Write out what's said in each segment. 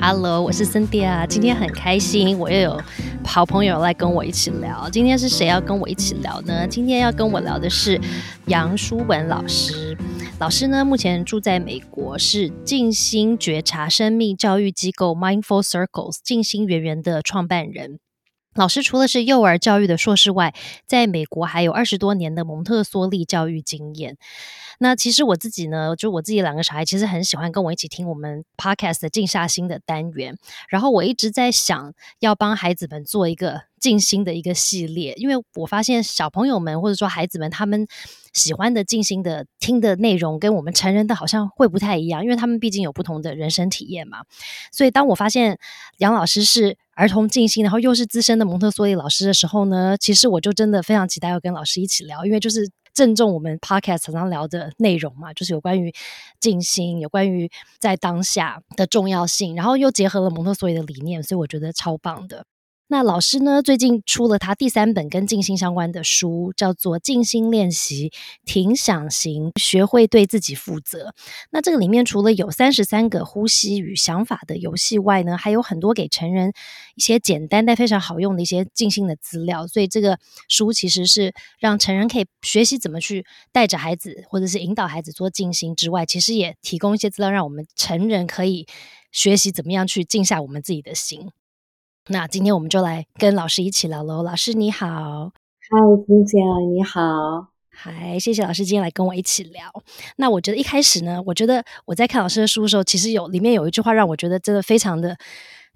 Hello，我是 Cynthia，今天很开心，我又有好朋友来跟我一起聊。今天是谁要跟我一起聊呢？今天要跟我聊的是杨淑文老师。老师呢，目前住在美国，是静心觉察生命教育机构 Mindful Circles 静心圆圆的创办人。老师除了是幼儿教育的硕士外，在美国还有二十多年的蒙特梭利教育经验。那其实我自己呢，就我自己两个小孩，其实很喜欢跟我一起听我们 podcast 的静下心的单元。然后我一直在想要帮孩子们做一个静心的一个系列，因为我发现小朋友们或者说孩子们他们喜欢的静心的听的内容，跟我们成人的好像会不太一样，因为他们毕竟有不同的人生体验嘛。所以当我发现杨老师是儿童静心，然后又是资深的蒙特梭利老师的时候呢，其实我就真的非常期待要跟老师一起聊，因为就是。正中我们 podcast 常常聊的内容嘛，就是有关于静心，有关于在当下的重要性，然后又结合了蒙特梭利的理念，所以我觉得超棒的。那老师呢？最近出了他第三本跟静心相关的书，叫做《静心练习：停、想、行，学会对自己负责》。那这个里面除了有三十三个呼吸与想法的游戏外呢，还有很多给成人一些简单但非常好用的一些静心的资料。所以这个书其实是让成人可以学习怎么去带着孩子，或者是引导孩子做静心之外，其实也提供一些资料，让我们成人可以学习怎么样去静下我们自己的心。那今天我们就来跟老师一起聊喽。老师你好，嗨，金姐你好，嗨，谢谢老师今天来跟我一起聊。那我觉得一开始呢，我觉得我在看老师的书的时候，其实有里面有一句话让我觉得真的非常的。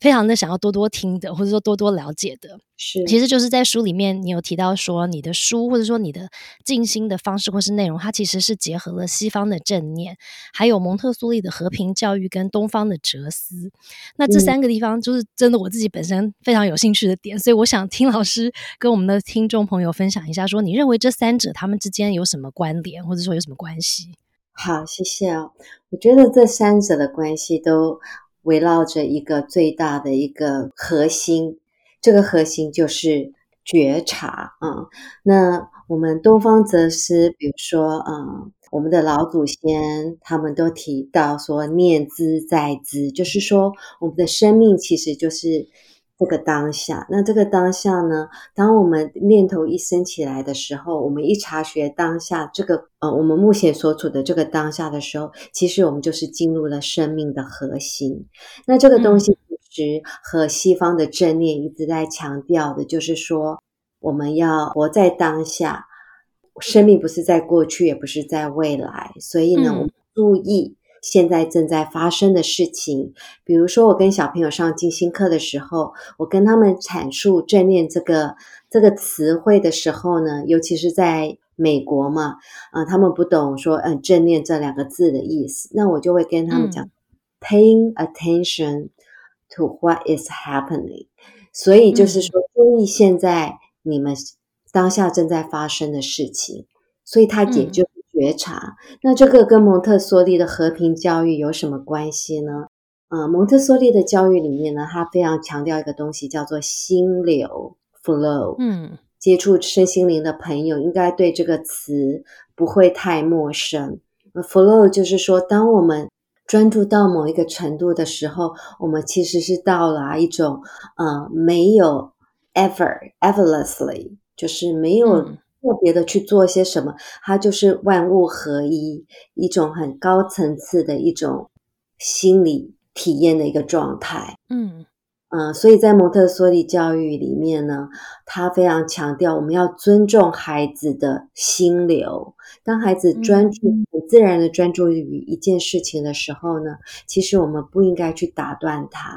非常的想要多多听的，或者说多多了解的，是，其实就是在书里面，你有提到说，你的书或者说你的静心的方式或是内容，它其实是结合了西方的正念，还有蒙特梭利的和平教育跟东方的哲思。那这三个地方就是真的我自己本身非常有兴趣的点，所以我想听老师跟我们的听众朋友分享一下，说你认为这三者他们之间有什么关联，或者说有什么关系？好，谢谢啊。我觉得这三者的关系都。围绕着一个最大的一个核心，这个核心就是觉察啊。那我们东方哲思，比如说，嗯，我们的老祖先他们都提到说，念兹在兹，就是说，我们的生命其实就是。这个当下，那这个当下呢？当我们念头一升起来的时候，我们一察觉当下这个呃，我们目前所处的这个当下的时候，其实我们就是进入了生命的核心。那这个东西其实和西方的正念一直在强调的，就是说我们要活在当下，生命不是在过去，也不是在未来。所以呢，我们注意。现在正在发生的事情，比如说我跟小朋友上静心课的时候，我跟他们阐述正念这个这个词汇的时候呢，尤其是在美国嘛，啊，他们不懂说嗯正念这两个字的意思，那我就会跟他们讲，paying attention to what is happening，所以就是说注意现在你们当下正在发生的事情，所以它也就。觉察，那这个跟蒙特梭利的和平教育有什么关系呢？呃，蒙特梭利的教育里面呢，他非常强调一个东西，叫做心流 （flow）。嗯，接触身心灵的朋友应该对这个词不会太陌生。flow 就是说，当我们专注到某一个程度的时候，我们其实是到了一种呃，没有 ever effortlessly，就是没有。特别的去做些什么，它就是万物合一，一种很高层次的一种心理体验的一个状态。嗯嗯，所以在蒙特梭利教育里面呢，他非常强调我们要尊重孩子的心流。当孩子专注、很自然的专注于一件事情的时候呢，其实我们不应该去打断他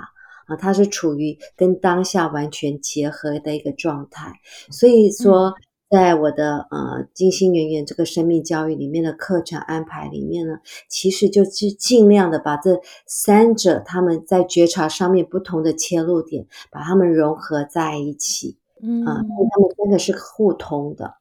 啊，他是处于跟当下完全结合的一个状态。所以说。在我的呃金星圆圆这个生命教育里面的课程安排里面呢，其实就是尽量的把这三者他们在觉察上面不同的切入点，把它们融合在一起，嗯，他们真的是互通的。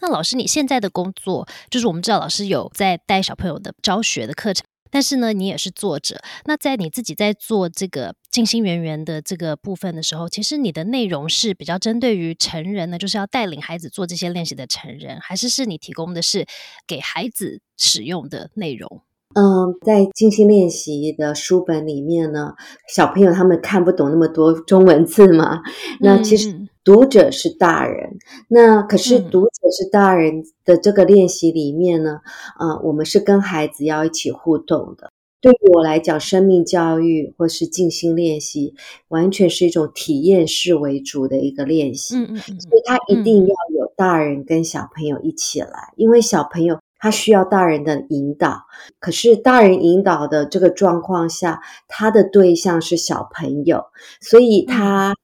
那老师，你现在的工作就是我们知道老师有在带小朋友的教学的课程。但是呢，你也是作者。那在你自己在做这个静心圆圆的这个部分的时候，其实你的内容是比较针对于成人呢，就是要带领孩子做这些练习的成人，还是是你提供的是给孩子使用的内容？嗯，在静心练习的书本里面呢，小朋友他们看不懂那么多中文字嘛。那其实读者是大人，那可是读者是大人的这个练习里面呢，啊，我们是跟孩子要一起互动的。对于我来讲，生命教育或是静心练习，完全是一种体验式为主的一个练习。嗯嗯嗯，所以他一定要有大人跟小朋友一起来，因为小朋友。他需要大人的引导，可是大人引导的这个状况下，他的对象是小朋友，所以他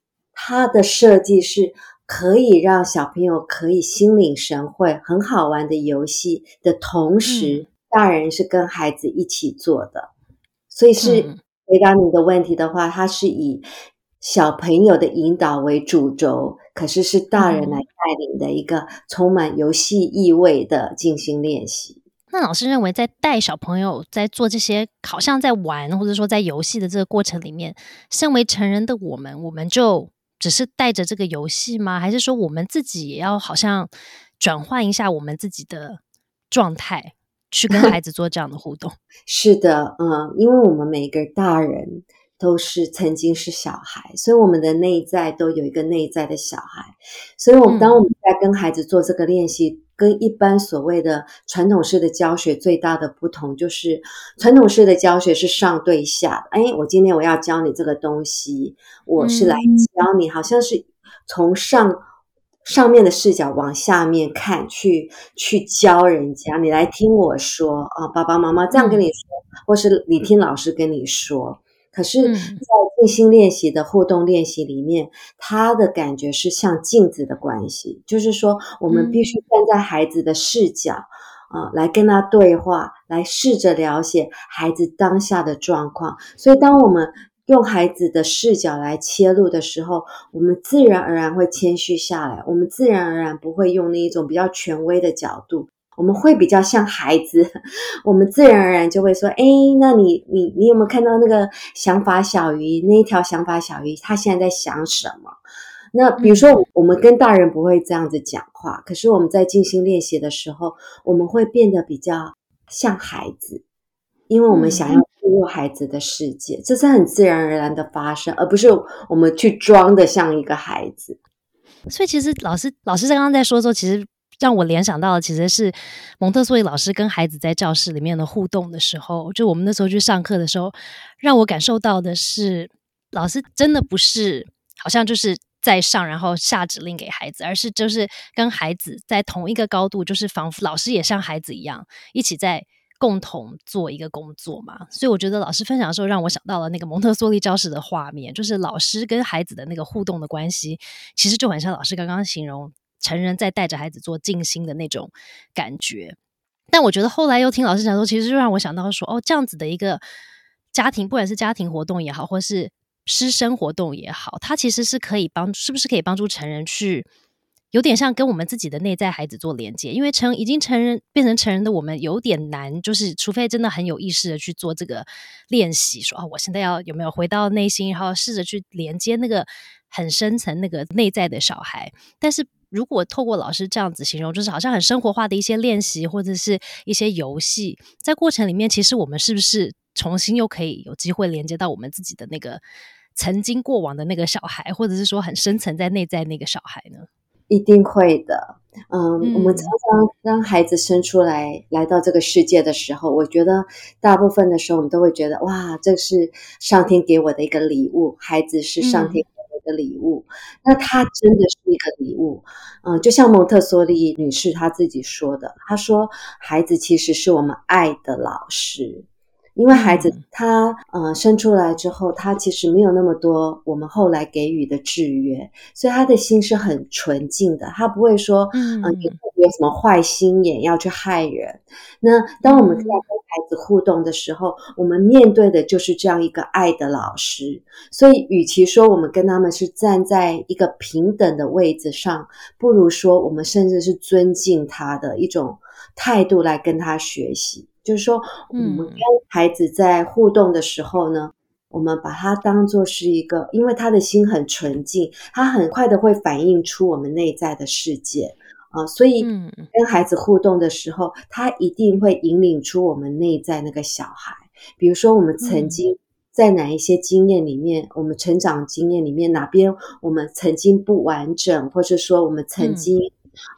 他的设计是可以让小朋友可以心领神会，很好玩的游戏的同时，大人是跟孩子一起做的，所以是回答你的问题的话，它是以。小朋友的引导为主轴，可是是大人来带领的一个充满游戏意味的进行练习。那老师认为，在带小朋友在做这些好像在玩或者说在游戏的这个过程里面，身为成人的我们，我们就只是带着这个游戏吗？还是说我们自己也要好像转换一下我们自己的状态，去跟孩 子做这样的互动？是的，嗯，因为我们每个大人。都是曾经是小孩，所以我们的内在都有一个内在的小孩。所以，我们当我们在跟孩子做这个练习，跟一般所谓的传统式的教学最大的不同，就是传统式的教学是上对下。哎，我今天我要教你这个东西，我是来教你，好像是从上上面的视角往下面看，去去教人家。你来听我说啊，爸爸妈妈这样跟你说，或是你听老师跟你说。可是，在静心练习的互动练习里面，他的感觉是像镜子的关系，就是说，我们必须站在孩子的视角啊，来跟他对话，来试着了解孩子当下的状况。所以，当我们用孩子的视角来切入的时候，我们自然而然会谦虚下来，我们自然而然不会用那一种比较权威的角度。我们会比较像孩子，我们自然而然就会说：“哎，那你你你有没有看到那个想法小鱼？那一条想法小鱼，它现在在想什么？”那比如说，我们跟大人不会这样子讲话，可是我们在静心练习的时候，我们会变得比较像孩子，因为我们想要进入孩子的世界，这是很自然而然的发生，而不是我们去装的像一个孩子。所以，其实老师老师在刚刚在说的时候，其实。让我联想到的其实是蒙特梭利老师跟孩子在教室里面的互动的时候，就我们那时候去上课的时候，让我感受到的是，老师真的不是好像就是在上然后下指令给孩子，而是就是跟孩子在同一个高度，就是仿佛老师也像孩子一样，一起在共同做一个工作嘛。所以我觉得老师分享的时候，让我想到了那个蒙特梭利教室的画面，就是老师跟孩子的那个互动的关系，其实就很像老师刚刚形容。成人在带着孩子做静心的那种感觉，但我觉得后来又听老师讲说，其实就让我想到说，哦，这样子的一个家庭，不管是家庭活动也好，或是师生活动也好，它其实是可以帮，是不是可以帮助成人去有点像跟我们自己的内在孩子做连接？因为成已经成人变成成人的我们有点难，就是除非真的很有意识的去做这个练习，说啊，我现在要有没有回到内心，然后试着去连接那个很深层那个内在的小孩，但是。如果透过老师这样子形容，就是好像很生活化的一些练习，或者是一些游戏，在过程里面，其实我们是不是重新又可以有机会连接到我们自己的那个曾经过往的那个小孩，或者是说很深层在内在那个小孩呢？一定会的。嗯，我们常常当孩子生出来来到这个世界的时候，我觉得大部分的时候，我们都会觉得哇，这是上天给我的一个礼物，孩子是上天。的礼物，那它真的是一个礼物，嗯，就像蒙特梭利女士她自己说的，她说，孩子其实是我们爱的老师。因为孩子他呃生出来之后，他其实没有那么多我们后来给予的制约，所以他的心是很纯净的，他不会说嗯有有什么坏心眼要去害人。那当我们在跟孩子互动的时候，我们面对的就是这样一个爱的老师。所以，与其说我们跟他们是站在一个平等的位置上，不如说我们甚至是尊敬他的一种态度来跟他学习。就是说，我们跟孩子在互动的时候呢，我们把他当做是一个，因为他的心很纯净，他很快的会反映出我们内在的世界。啊，所以跟孩子互动的时候，他一定会引领出我们内在那个小孩。比如说，我们曾经在哪一些经验里面，我们成长经验里面哪边我们曾经不完整，或者说我们曾经。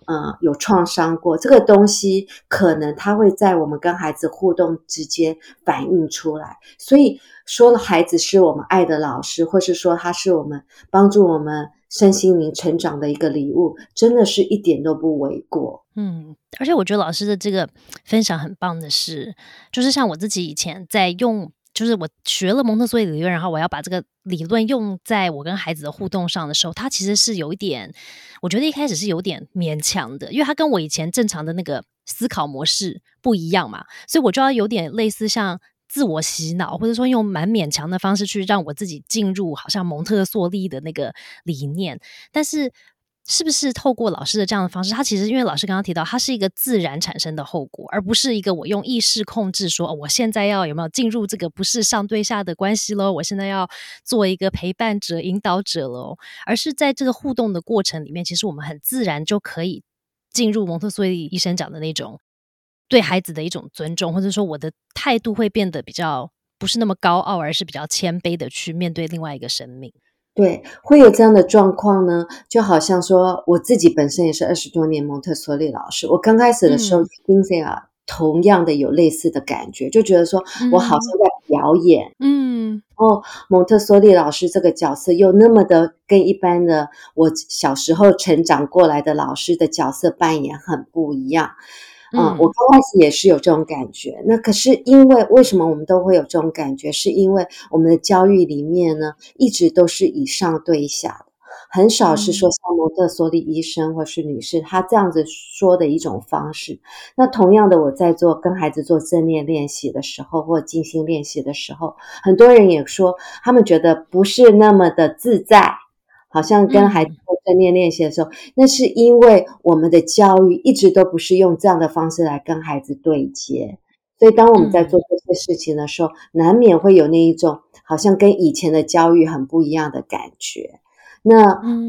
嗯，有创伤过这个东西，可能他会在我们跟孩子互动之间反映出来。所以说，孩子是我们爱的老师，或是说他是我们帮助我们身心灵成长的一个礼物，真的是一点都不为过。嗯，而且我觉得老师的这个分享很棒的是，就是像我自己以前在用。就是我学了蒙特梭利理论，然后我要把这个理论用在我跟孩子的互动上的时候，它其实是有一点，我觉得一开始是有点勉强的，因为它跟我以前正常的那个思考模式不一样嘛，所以我就要有点类似像自我洗脑，或者说用蛮勉强的方式去让我自己进入好像蒙特梭利的那个理念，但是。是不是透过老师的这样的方式？他其实因为老师刚刚提到，它是一个自然产生的后果，而不是一个我用意识控制说，哦我现在要有没有进入这个不是上对下的关系喽？我现在要做一个陪伴者、引导者喽，而是在这个互动的过程里面，其实我们很自然就可以进入蒙特梭利医生讲的那种对孩子的一种尊重，或者说我的态度会变得比较不是那么高傲，而是比较谦卑的去面对另外一个生命。对，会有这样的状况呢，就好像说我自己本身也是二十多年蒙特梭利老师，我刚开始的时候听这啊，同样的有类似的感觉，就觉得说我好像在表演，嗯，哦，蒙特梭利老师这个角色又那么的跟一般的我小时候成长过来的老师的角色扮演很不一样。嗯，我刚开始也是有这种感觉。那可是因为为什么我们都会有这种感觉？是因为我们的教育里面呢，一直都是以上对下的，很少是说像蒙特梭利医生或是女士她这样子说的一种方式。那同样的，我在做跟孩子做正念练习的时候，或静心练习的时候，很多人也说他们觉得不是那么的自在。好像跟孩子做正念练习的时候，那是因为我们的教育一直都不是用这样的方式来跟孩子对接，所以当我们在做这些事情的时候，难免会有那一种好像跟以前的教育很不一样的感觉。那嗯，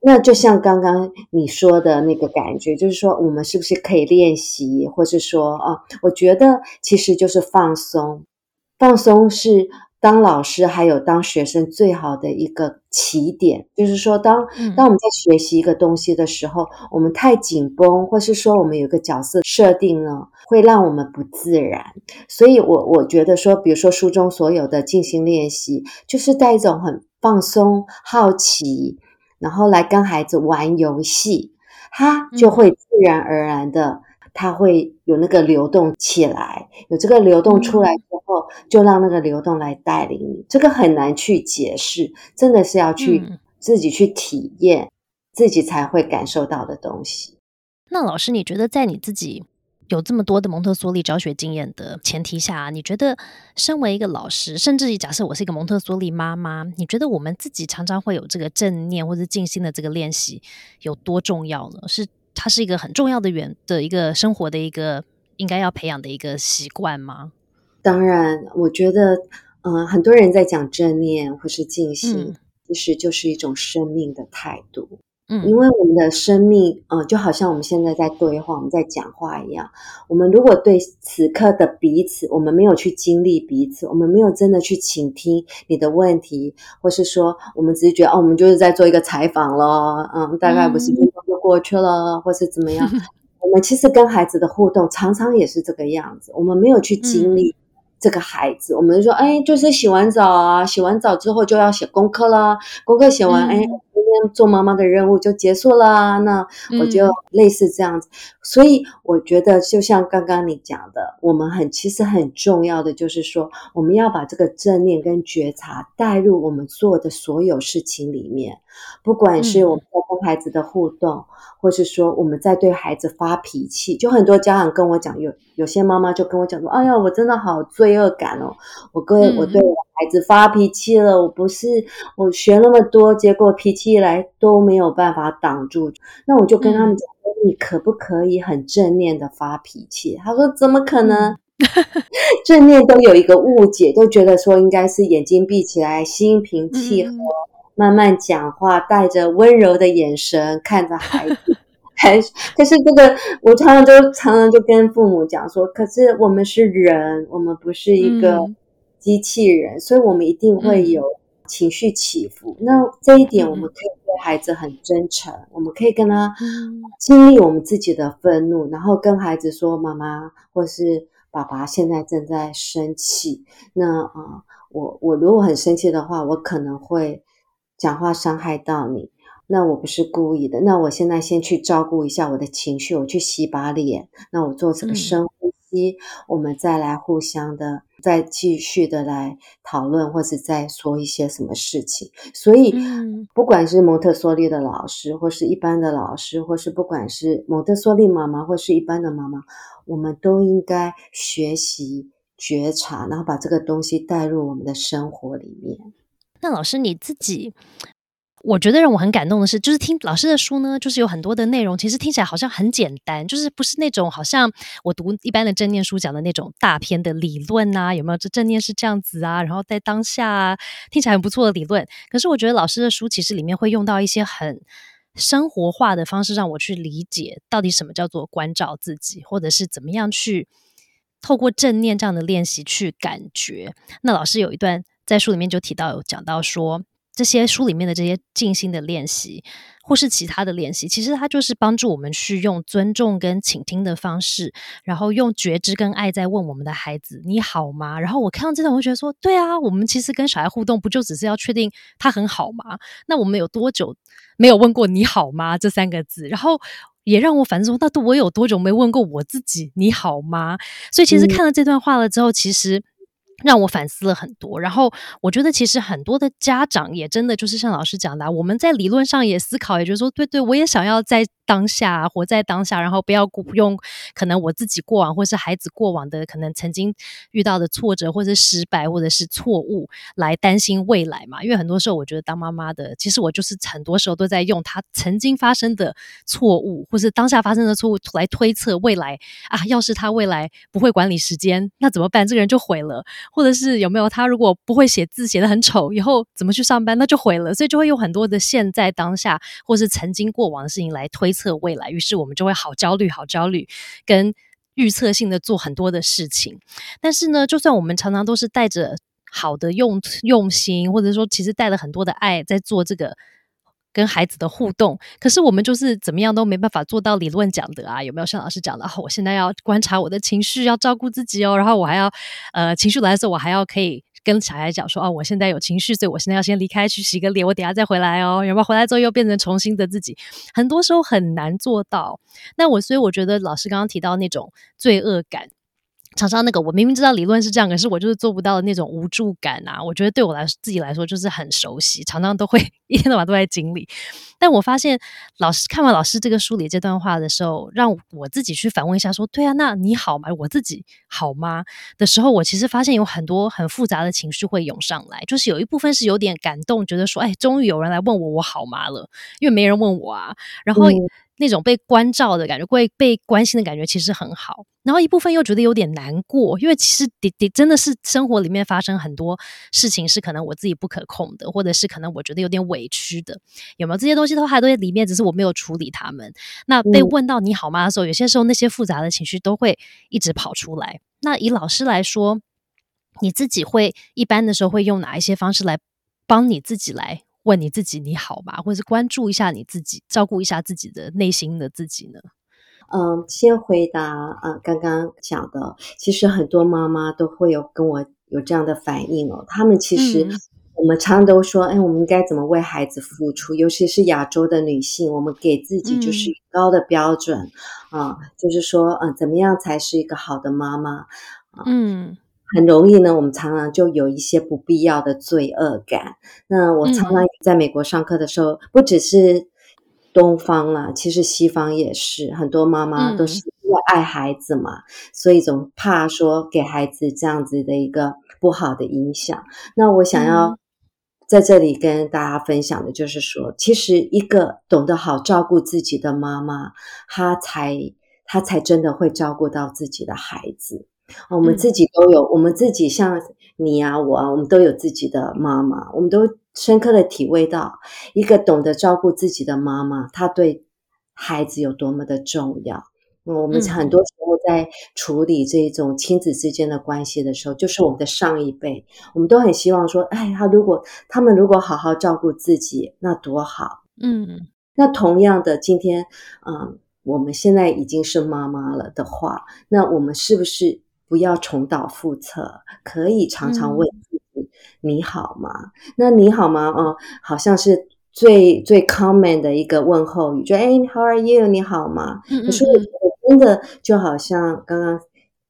那就像刚刚你说的那个感觉，就是说我们是不是可以练习，或是说啊，我觉得其实就是放松，放松是。当老师还有当学生最好的一个起点，就是说，当当我们在学习一个东西的时候，我们太紧绷，或是说我们有个角色设定呢，会让我们不自然。所以，我我觉得说，比如说书中所有的静心练习，就是带一种很放松、好奇，然后来跟孩子玩游戏，他就会自然而然的。它会有那个流动起来，有这个流动出来之后，就让那个流动来带领你。这个很难去解释，真的是要去自己去体验，自己才会感受到的东西。那老师，你觉得在你自己有这么多的蒙特梭利教学经验的前提下，你觉得身为一个老师，甚至假设我是一个蒙特梭利妈妈，你觉得我们自己常常会有这个正念或者静心的这个练习有多重要呢？是？它是一个很重要的原的一个生活的一个应该要培养的一个习惯吗？当然，我觉得，嗯，很多人在讲正念或是静心，其实就是一种生命的态度。嗯，因为我们的生命，嗯，就好像我们现在在对话，我们在讲话一样。我们如果对此刻的彼此，我们没有去经历彼此，我们没有真的去倾听你的问题，或是说，我们只是觉得，哦，我们就是在做一个采访了，嗯，大概不是就过去了，或是怎么样。我们其实跟孩子的互动常常也是这个样子，我们没有去经历这个孩子，我们说，哎，就是洗完澡啊，洗完澡之后就要写功课了，功课写完，哎。做妈妈的任务就结束了，那我就类似这样子，所以我觉得就像刚刚你讲的，我们很其实很重要的就是说，我们要把这个正念跟觉察带入我们做的所有事情里面，不管是我们在跟孩子的互动，或是说我们在对孩子发脾气，就很多家长跟我讲，有有些妈妈就跟我讲说，哎呀，我真的好罪恶感哦，我跟我对。孩子发脾气了，我不是我学那么多，结果脾气一来都没有办法挡住。那我就跟他们讲说：“你可不可以很正念的发脾气？”他说：“怎么可能？正念都有一个误解，都觉得说应该是眼睛闭起来，心平气和，慢慢讲话，带着温柔的眼神看着孩子。还可是这个，我常常就常常就跟父母讲说，可是我们是人，我们不是一个机器人，所以我们一定会有情绪起伏。那这一点，我们可以对孩子很真诚，我们可以跟他经历我们自己的愤怒，然后跟孩子说：“妈妈或是爸爸现在正在生气。”那啊，我我如果很生气的话，我可能会讲话伤害到你。那我不是故意的。那我现在先去照顾一下我的情绪，我去洗把脸。那我做这个深呼吸，我们再来互相的，再继续的来讨论，或是再说一些什么事情。所以，不管是蒙特梭利的老师，或是一般的老师，或是不管是蒙特梭利妈妈，或是一般的妈妈，我们都应该学习觉察，然后把这个东西带入我们的生活里面。那老师你自己？我觉得让我很感动的是，就是听老师的书呢，就是有很多的内容，其实听起来好像很简单，就是不是那种好像我读一般的正念书讲的那种大篇的理论啊，有没有？这正念是这样子啊，然后在当下听起来很不错的理论。可是我觉得老师的书其实里面会用到一些很生活化的方式，让我去理解到底什么叫做关照自己，或者是怎么样去透过正念这样的练习去感觉。那老师有一段在书里面就提到有讲到说。这些书里面的这些静心的练习，或是其他的练习，其实它就是帮助我们去用尊重跟倾听的方式，然后用觉知跟爱在问我们的孩子：“你好吗？”然后我看到这段，我觉得说：“对啊，我们其实跟小孩互动，不就只是要确定他很好吗？那我们有多久没有问过‘你好吗’这三个字？然后也让我反思说：那我有多久没问过我自己‘你好吗’？所以其实看了这段话了之后，其实。让我反思了很多，然后我觉得其实很多的家长也真的就是像老师讲的，我们在理论上也思考，也就是说，对对，我也想要在。当下活在当下，然后不要用可能我自己过往或是孩子过往的可能曾经遇到的挫折或者是失败或者是错误来担心未来嘛？因为很多时候我觉得当妈妈的，其实我就是很多时候都在用他曾经发生的错误或是当下发生的错误来推测未来啊。要是他未来不会管理时间，那怎么办？这个人就毁了。或者是有没有他如果不会写字写的很丑，以后怎么去上班，那就毁了。所以就会用很多的现在当下或是曾经过往的事情来推。测未来，于是我们就会好焦虑，好焦虑，跟预测性的做很多的事情。但是呢，就算我们常常都是带着好的用用心，或者说其实带了很多的爱在做这个跟孩子的互动，可是我们就是怎么样都没办法做到理论讲的啊？有没有像老师讲的？我现在要观察我的情绪，要照顾自己哦，然后我还要呃情绪来的时候，我还要可以。跟小孩讲说哦，我现在有情绪，所以我现在要先离开去洗个脸，我等下再回来哦。有没有回来之后又变成重新的自己？很多时候很难做到。那我所以我觉得老师刚刚提到那种罪恶感。常常那个，我明明知道理论是这样，可是我就是做不到的那种无助感啊！我觉得对我来自己来说就是很熟悉，常常都会 一天到晚都在经历。但我发现老师看完老师这个梳理这段话的时候，让我自己去反问一下，说：“对啊，那你好吗？我自己好吗？”的时候，我其实发现有很多很复杂的情绪会涌上来，就是有一部分是有点感动，觉得说：“哎，终于有人来问我我好吗了，因为没人问我啊。”然后。那种被关照的感觉，被被关心的感觉，其实很好。然后一部分又觉得有点难过，因为其实的的真的是生活里面发生很多事情，是可能我自己不可控的，或者是可能我觉得有点委屈的。有没有这些东西都还都在里面，只是我没有处理他们。那被问到你好吗的时候，有些时候那些复杂的情绪都会一直跑出来。那以老师来说，你自己会一般的时候会用哪一些方式来帮你自己来？问你自己你好吗？或者是关注一下你自己，照顾一下自己的内心的自己呢？嗯，先回答啊，刚刚讲的，其实很多妈妈都会有跟我有这样的反应哦。他们其实我们常常都说，哎，我们应该怎么为孩子付出？尤其是亚洲的女性，我们给自己就是高的标准啊，就是说，嗯，怎么样才是一个好的妈妈？嗯。很容易呢，我们常常就有一些不必要的罪恶感。那我常常在美国上课的时候，不只是东方啦，其实西方也是，很多妈妈都是因为爱孩子嘛，所以总怕说给孩子这样子的一个不好的影响。那我想要在这里跟大家分享的就是说，其实一个懂得好照顾自己的妈妈，她才她才真的会照顾到自己的孩子。我们自己都有，我们自己像你啊，我啊，我们都有自己的妈妈，我们都深刻的体会到，一个懂得照顾自己的妈妈，她对孩子有多么的重要。我们很多时候在处理这种亲子之间的关系的时候，就是我们的上一辈，我们都很希望说，哎，他如果他们如果好好照顾自己，那多好。嗯，那同样的，今天，嗯，我们现在已经是妈妈了的话，那我们是不是不要重蹈覆辙？可以常常问自己：你好吗？那你好吗？哦，好像是最最 common 的一个问候语，就哎，How are you？你好吗？可是我。真的就好像刚刚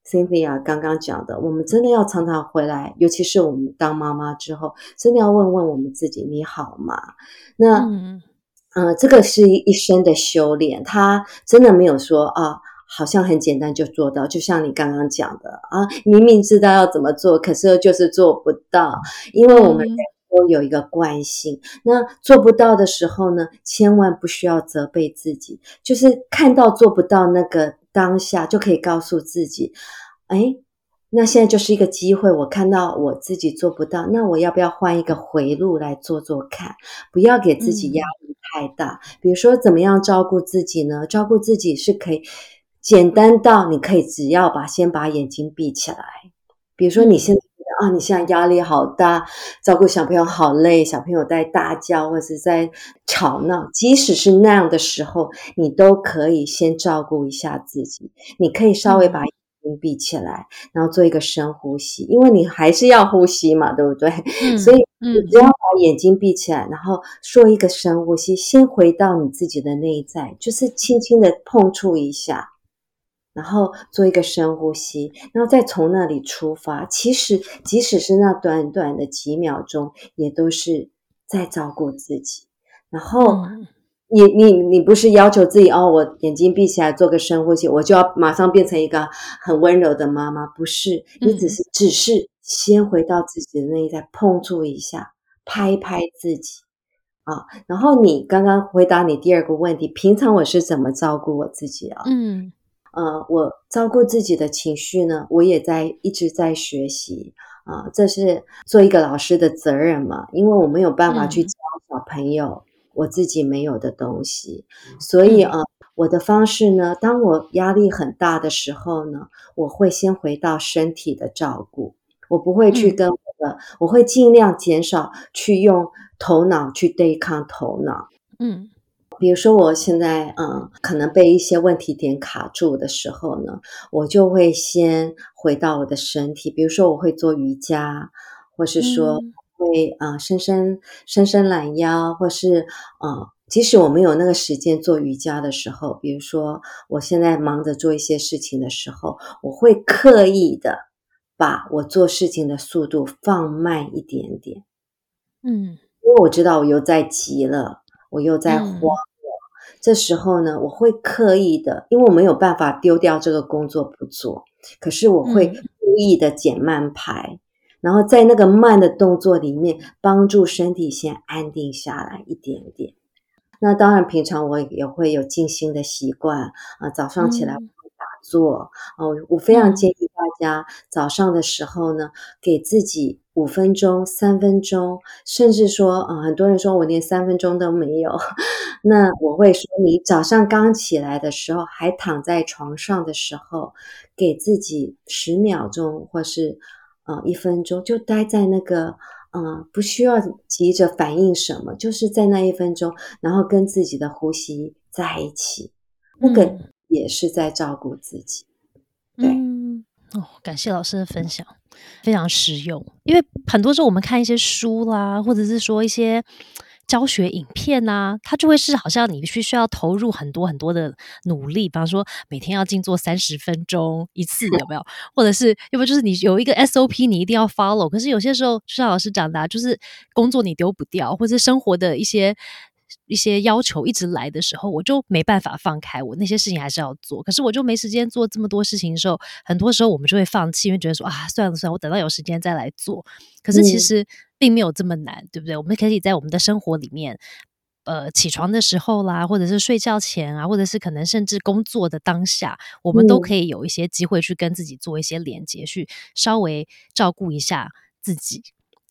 Cynthia 刚刚讲的，我们真的要常常回来，尤其是我们当妈妈之后，真的要问问我们自己：你好吗？那嗯，这个是一生的修炼，他真的没有说啊，好像很简单就做到。就像你刚刚讲的啊，明明知道要怎么做，可是就是做不到，因为我们都有一个惯性。那做不到的时候呢，千万不需要责备自己，就是看到做不到那个当下，就可以告诉自己：哎，那现在就是一个机会。我看到我自己做不到，那我要不要换一个回路来做做看？不要给自己压力太大。比如说，怎么样照顾自己呢？照顾自己是可以简单到你可以只要把先把眼睛闭起来。比如说，你现在。啊，你现在压力好大，照顾小朋友好累，小朋友在大叫或者在吵闹，即使是那样的时候，你都可以先照顾一下自己。你可以稍微把眼睛闭起来，然后做一个深呼吸，因为你还是要呼吸嘛，对不对？所以，你只要把眼睛闭起来，然后说一个深呼吸，先回到你自己的内在，就是轻轻的碰触一下。然后做一个深呼吸，然后再从那里出发。其实，即使是那短短的几秒钟，也都是在照顾自己。然后，你你你不是要求自己哦，我眼睛闭起来做个深呼吸，我就要马上变成一个很温柔的妈妈？不是，你只是只是先回到自己的内在，碰触一下，拍拍自己啊。然后你刚刚回答你第二个问题，平常我是怎么照顾我自己啊？嗯。呃，我照顾自己的情绪呢，我也在一直在学习啊，这是做一个老师的责任嘛，因为我没有办法去教小朋友我自己没有的东西，所以啊，我的方式呢，当我压力很大的时候呢，我会先回到身体的照顾，我不会去跟我的，我会尽量减少去用头脑去对抗头脑，嗯。比如说，我现在嗯，可能被一些问题点卡住的时候呢，我就会先回到我的身体。比如说，我会做瑜伽，或是说会啊伸伸伸伸懒腰，或是啊，即使我没有那个时间做瑜伽的时候，比如说我现在忙着做一些事情的时候，我会刻意的把我做事情的速度放慢一点点。嗯，因为我知道我又在急了，我又在慌。这时候呢，我会刻意的，因为我没有办法丢掉这个工作不做，可是我会故意的减慢拍，然后在那个慢的动作里面，帮助身体先安定下来一点点。那当然，平常我也会有静心的习惯啊，早上起来做哦。我非常建议大家早上的时候呢，给自己。五分钟、三分钟，甚至说啊，很多人说我连三分钟都没有。那我会说，你早上刚起来的时候，还躺在床上的时候，给自己十秒钟，或是啊一分钟，就待在那个啊，不需要急着反应什么，就是在那一分钟，然后跟自己的呼吸在一起，那个也是在照顾自己。对。哦，感谢老师的分享，非常实用。因为很多时候我们看一些书啦，或者是说一些教学影片呐，它就会是好像你必须需要投入很多很多的努力，比方说每天要静坐三十分钟一次，有没有？或者是要不就是你有一个 SOP，你一定要 follow。可是有些时候，就像老师讲的，就是工作你丢不掉，或者生活的一些。一些要求一直来的时候，我就没办法放开我那些事情还是要做，可是我就没时间做这么多事情的时候，很多时候我们就会放弃，因为觉得说啊，算了算了，我等到有时间再来做。可是其实并没有这么难，对不对？我们可以在我们的生活里面，呃，起床的时候啦，或者是睡觉前啊，或者是可能甚至工作的当下，我们都可以有一些机会去跟自己做一些连接，去稍微照顾一下自己，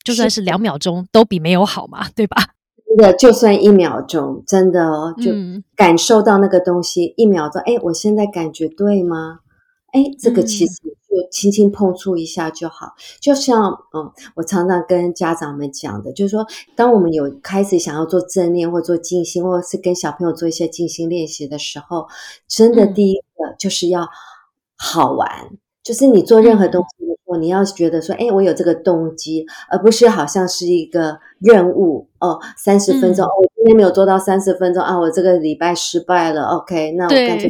就算是两秒钟，都比没有好嘛，对吧？真的就算一秒钟，真的哦，就嗯感受到那个东西，一秒钟，哎，我现在感觉对吗？哎，这个其嗯实就轻轻碰触一下就好。就像嗯，我常常跟家长们讲的，就是说，当我们有开始想要做正念或做静心，或者是跟小朋友做一些静心练习的时候，真的嗯第一个就是要好玩。就是你做任何嗯。东西的时候，你要觉得说，哎，我有这个动机，而不是好像是一个任务哦，三十分钟，嗯。哦，我今天没有做到三十分钟啊，我这个礼拜失败了，OK，那我干脆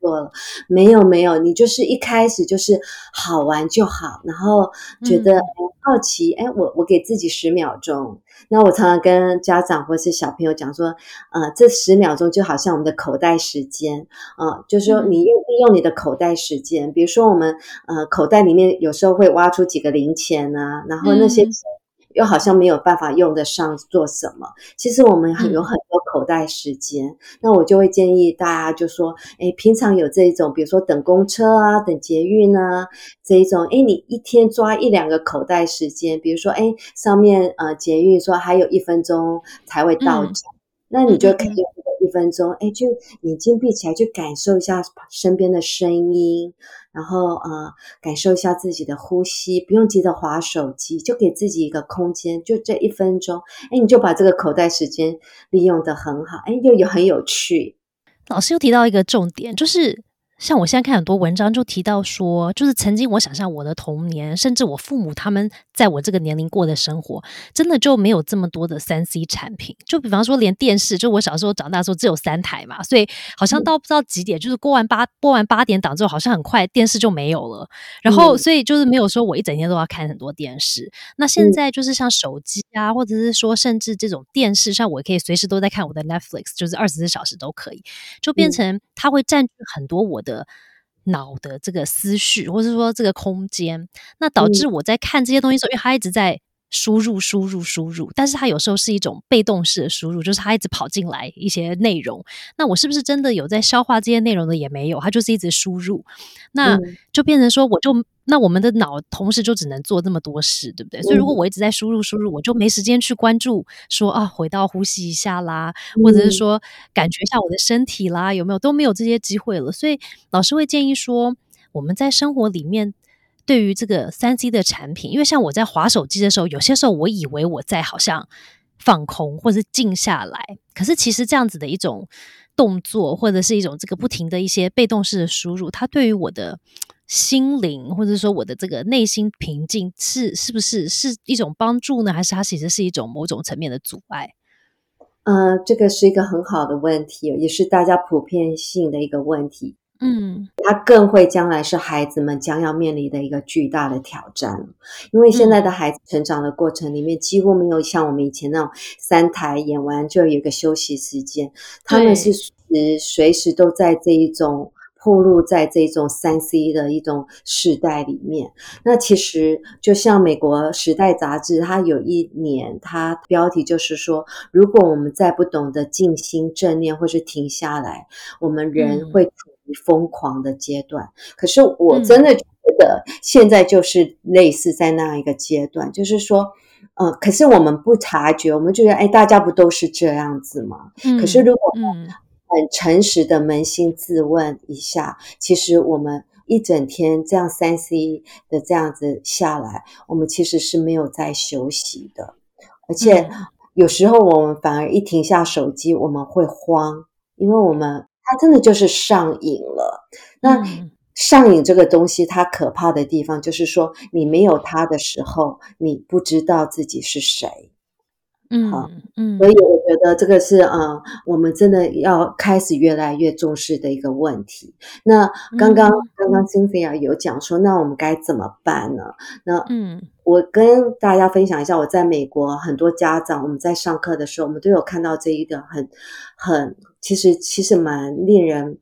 不，做了。没有没有，你就是一开始就是好玩就好，然后觉得、好奇，哎，我我给自己十秒钟。那我常常跟家长或是小朋友讲说，呃，这十秒钟就好像我们的口袋时间，啊、就是说嗯。你用利用你的口袋时间，比如说我们呃口袋里面有时候会挖出几个零钱啊，然后那些又好像没有办法用得上做什么。其实我们很有嗯很多口袋时间，那我就会建议大家就说，哎，平常有这一种，比如说等公车啊、等捷运啊这一种，哎，你一天抓一两个口袋时间，比如说，哎，上面呃捷运说还有一分钟才会到嗯。站，那你就可以用这个一分钟，哎，就眼睛闭起来，去感受一下身边的声音，然后啊，感受一下自己的呼吸，不用急着划手机，就给自己一个空间，就这一分钟，哎，你就把这个口袋时间利用的很好，哎，又有很有趣，老师又提到一个重点，就是像我现在看很多文章就提到说，就是曾经我想象我的童年，甚至我父母他们在我这个年龄过的生活，真的就没有这么多的三 C 产品。就比方说，连电视，就我小时候长大的时候只有三台嘛，所以好像到不知道几点，就是过完八播完八点档之后，好像很快电视就没有了。然后，嗯所以就是没有说我一整天都要看很多电视。那现嗯在就是像手机啊，或者是说甚至这种电视上，我可以随时都在看我的 Netflix，就是二十四小时都可以。就变嗯成它会占据很多我的脑的这个思绪，或者说这个空间，那导致我在看这些东西的时候，因为它一直在。输入、输入、输入，但是它有时候是一种被动式的输入，就是它一直跑进来一些内容。那我是不是真的有在消化这些内容的？也没有，它就是一直输入。那嗯就变成说，我就那我们的脑同时就只能做这么多事，对不对？所以如果嗯我一直在输入输入，我就没时间去关注说啊，回到呼吸一下啦，或者是嗯说感觉一下我的身体啦，有没有都没有这些机会了。所以老师会建议说，我们在生活里面。对于这个三 C 的产品，因为像我在划手机的时候，有些时候我以为我在好像放空或是静下来，可是其实这样子的一种动作，或者是一种这个不停的一些被动式的输入，它对于我的心灵，或者说我的这个内心平静，是是不是是一种帮助呢？还是它其实是一种某种层面的阻碍？呃，这个是一个很好的问题，也是大家普遍性的一个问题。嗯。他更会将来是孩子们将要面临的一个巨大的挑战，因为现在的孩子成长的过程里面，几乎没有像我们以前那种三台演完就有一个休息时间，他们是随随时都在这一种。暴露在这种三 C 的一种时代里面，那其实就像美国《时代》杂志，它有一年，它标题就是说，如果我们再不懂得静心正念，或是停下来，我们人嗯。会疯狂的阶段。可是我真的觉得现在就是类似在那样一个阶段，就是说，呃，可是我们不察觉，我们觉得，哎，大家不都是这样子吗？嗯可是如果嗯很诚实的扪心自问一下，其实我们一整天这样三 C 的这样子下来，我们其实是没有在休息的，而且嗯有时候我们反而一停下手机，我们会慌，因为我们它真的就是上瘾了。那嗯上瘾这个东西，它可怕的地方就是说，你没有它的时候，你不知道自己是谁。好嗯嗯，所以我觉得这个是呃，我们真的要开始越来越重视的一个问题。那刚刚、嗯刚刚 Cynthia 有讲说，那我们该怎么办呢？那嗯我跟大家分享一下，我在美国很多家长，我们在上课的时候，我们都有看到这一个很很其实其实蛮令人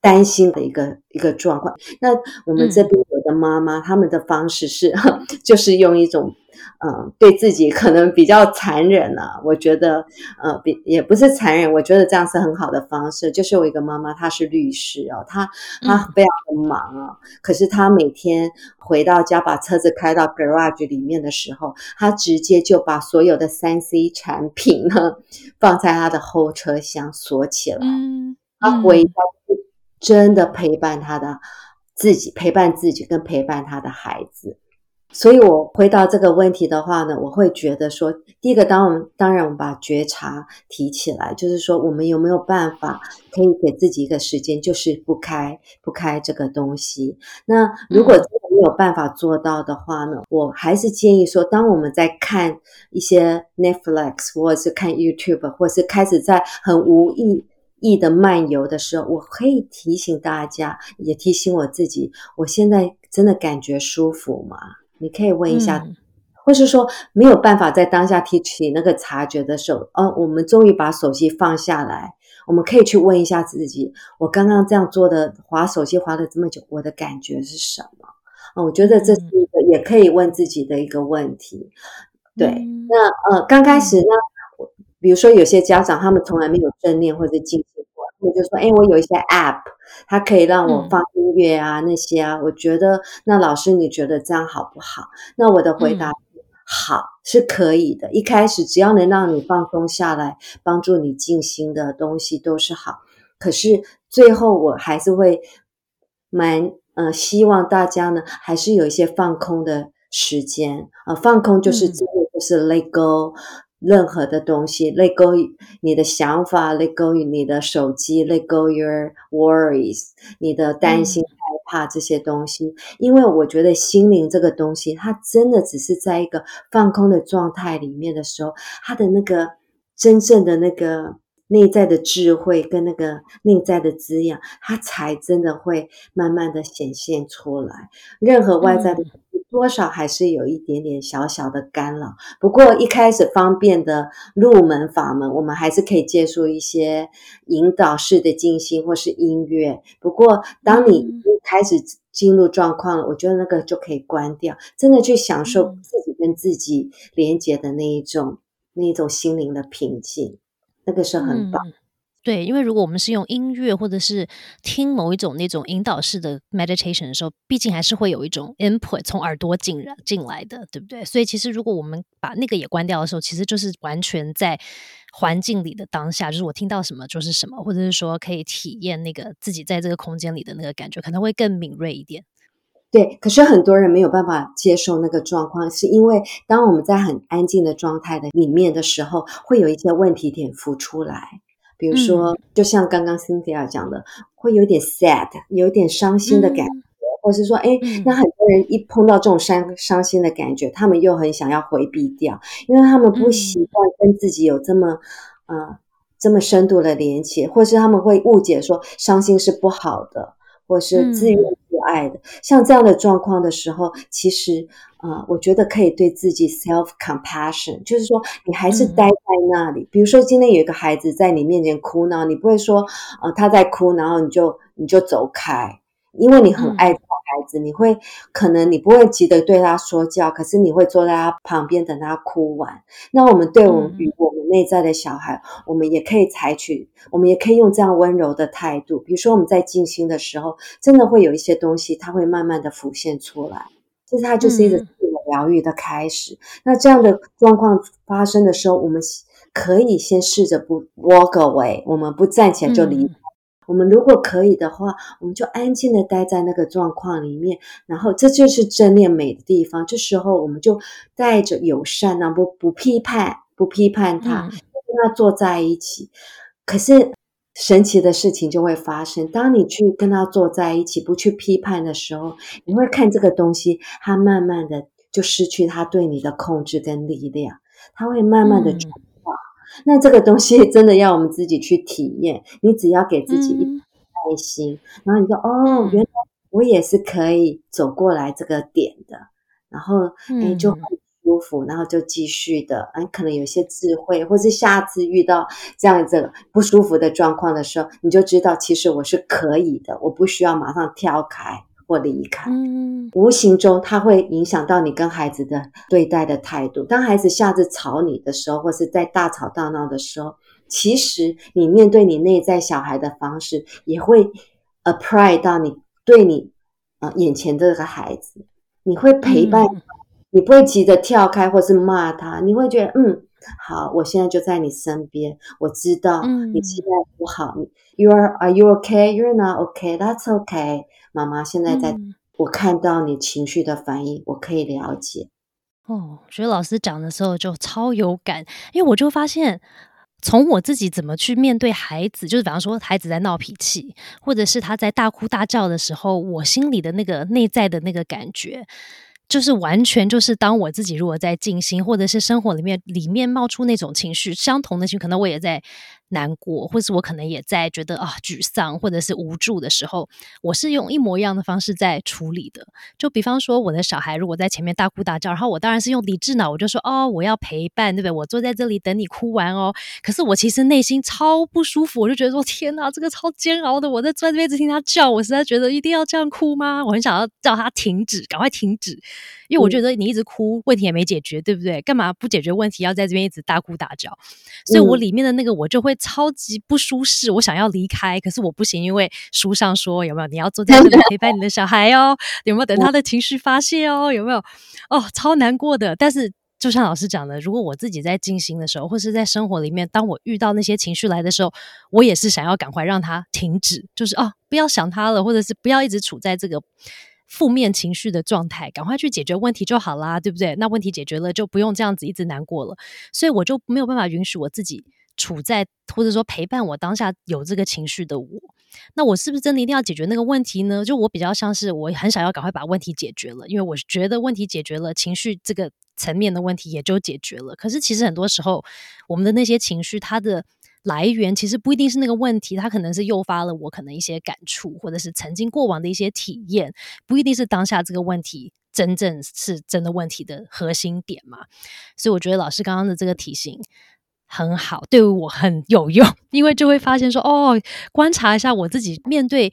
担心的一个一个状况。那我们这边有的妈妈，他们的方式是 就是用一种嗯，对自己可能比较残忍啊。我觉得，呃，比也不是残忍，我觉得这样是很好的方式。就是我一个妈妈，她是律师哦，她她非常的忙啊，可是她每天回到家，把车子开到 garage 里面的时候，她直接就把所有的三 C 产品呢 放在她的后车厢锁起来。嗯，她回家真的陪伴她的自己，陪伴自己跟陪伴他的孩子。所以，我回答这个问题的话呢，我会觉得说，第一个，当我们当然我们把觉察提起来，就是说，我们有没有办法可以给自己一个时间，就是不开不开这个东西。那如果真的没有办法做到的话呢，我还是建议说，当我们在看一些 Netflix 或者是看 YouTube，或是开始在很无意义的漫游的时候，我可以提醒大家，也提醒我自己，我现在真的感觉舒服吗？你可以问一下，或是说没有办法在当下提起那个察觉的时候，哦，我们终于把手机放下来，我们可以去问一下自己：我刚刚这样做的，划手机划了这么久，我的感觉是什么？哦，我觉得这是一个也可以问自己的一个问题。对，那呃，刚开始呢，比如说有些家长他们从来没有正念或者静心过，我就说：哎，我有一些 App。它可以让我放音乐啊，那些啊，我觉得那老师你觉得这样好不好？那我的回答好是可以的。一开始只要能让你放松下来，帮助你静心的东西都是好。可是最后我还是会蛮呃希望大家呢，还是有一些放空的时间啊，放空就是真的就是 let go。任何的东西，let go 你的想法，let go 你的手机，let go your worries，你的担心、害怕这些东西。因为我觉得心灵这个东西，它真的只是在一个放空的状态里面的时候，它的那个真正的那个内在的智慧跟那个内在的滋养，它才真的会慢慢的显现出来。任何外在的。多少还是有一点点小小的干扰，不过一开始方便的入门法门，我们还是可以借助一些引导式的静心或是音乐。不过，当你开始进入状况了，我觉得那个就可以关掉，真的去享受自己跟自己连接的那一种那一种心灵的平静，那个是很棒。对，因为如果我们是用音乐或者是听某一种那种引导式的 meditation 的时候，毕竟还是会有一种 input 从耳朵进来进来的，对不对？所以其实如果我们把那个也关掉的时候，其实就是完全在环境里的当下，就是我听到什么就是什么，或者是说可以体验那个自己在这个空间里的那个感觉，可能会更敏锐一点。对，可是很多人没有办法接受那个状况，是因为当我们在很安静的状态的里面的时候，会有一些问题点浮出来。比如说，就像刚刚 Cynthia 讲的，会有点 sad，有点伤心的感觉，或是说，哎，那很多人一碰到这种伤伤心的感觉，他们又很想要回避掉，因为他们不习惯跟自己有这么呃这么深度的连接，或是他们会误解说伤心是不好的，或是自怨自艾的。像这样的状况的时候，其实。啊，我觉得可以对自己 self compassion，就是说你还是待在那里。比如说今天有一个孩子在你面前哭闹，你不会说，呃，他在哭，然后你就你就走开，因为你很爱这个孩子，你会可能你不会急着对他说教，可是你会坐在他旁边等他哭完。那我们对我们与我们内在的小孩，我们也可以采取，我们也可以用这样温柔的态度。比如说我们在静心的时候，真的会有一些东西，它会慢慢的浮现出来。其实它就是一个自我疗愈的开始。那这样的状况发生的时候，我们可以先试着不 walk away，我们不站起来就离开。我们如果可以的话，我们就安静的待在那个状况里面。然后这就是正念美的地方。这时候我们就带着友善，那不不批判，不批判他，跟他坐在一起。可是。神奇的事情就会发生。当你去跟他坐在一起，不去批判的时候，你会看这个东西，它慢慢的就失去它对你的控制跟力量，它会慢慢的。那这个东西真的要我们自己去体验。你只要给自己一耐心，然后你说：“哦，原来我也是可以走过来这个点的。”然后哎，就很。舒服，然后就继续的，嗯，可能有些智慧，或是下次遇到这样子不舒服的状况的时候，你就知道其实我是可以的，我不需要马上跳开，或离开。嗯，无形中它会影响到你跟孩子的对待的态度。当孩子下次吵你的时候，或是在大吵大闹的时候，其实你面对你内在小孩的方式，也会 apply 到你对你呃眼前这个孩子，你会陪伴，你不会急着跳开或是骂他，你会觉得嗯。好，我现在就在你身边。我知道你现在不好。You are are you okay? You're not okay. That's okay. 妈妈现在在，我看到你情绪的反应，我可以了解。哦，我觉得老师讲的时候就超有感，因为我就发现，从我自己怎么去面对孩子，就是比方说孩子在闹脾气，或者是他在大哭大叫的时候，我心里的那个内在的那个感觉。就是完全就是当我自己如果在静心，或者是生活里面里面冒出那种情绪，相同的情绪，可能我也在。难过，或是我可能也在觉得啊沮丧，或者是无助的时候，我是用一模一样的方式在处理的。就比方说，我的小孩如果在前面大哭大叫，然后我当然是用理智脑，我就说哦，我要陪伴，对不对？我坐在这里等你哭完哦。可是我其实内心超不舒服，我就觉得说天哪，这个超煎熬的。我在坐在这边一直听他叫，我实在觉得一定要这样哭吗？我很想要叫他停止，赶快停止，因为我觉得你一直哭，问题也没解决，对不对？干嘛不解决问题，要在这边一直大哭大叫？所以我里面的那个我就会。超级不舒适，我想要离开，可是我不行，因为书上说有没有？你要坐在 这里陪伴你的小孩哦，有没有等他的情绪发泄哦？有没有？哦，超难过的。但是就像老师讲的，如果我自己在进行的时候，或是在生活里面，当我遇到那些情绪来的时候，我也是想要赶快让它停止，就是哦，不要想他了，或者是不要一直处在这个。负面情绪的状态，赶快去解决问题就好啦，对不对？那问题解决了，就不用这样子一直难过了。所以我就没有办法允许我自己处在，或者说陪伴我当下有这个情绪的我。那我是不是真的一定要解决那个问题呢？就我比较像是我很想要赶快把问题解决了，因为我觉得问题解决了，情绪这个层面的问题也就解决了。可是其实很多时候，我们的那些情绪，它的来源其实不一定是那个问题，它可能是诱发了我可能一些感触，或者是曾经过往的一些体验，不一定是当下这个问题真正是真的问题的核心点嘛。所以我觉得老师刚刚的这个提醒很好，对我很有用，因为就会发现说，哦，观察一下我自己面对。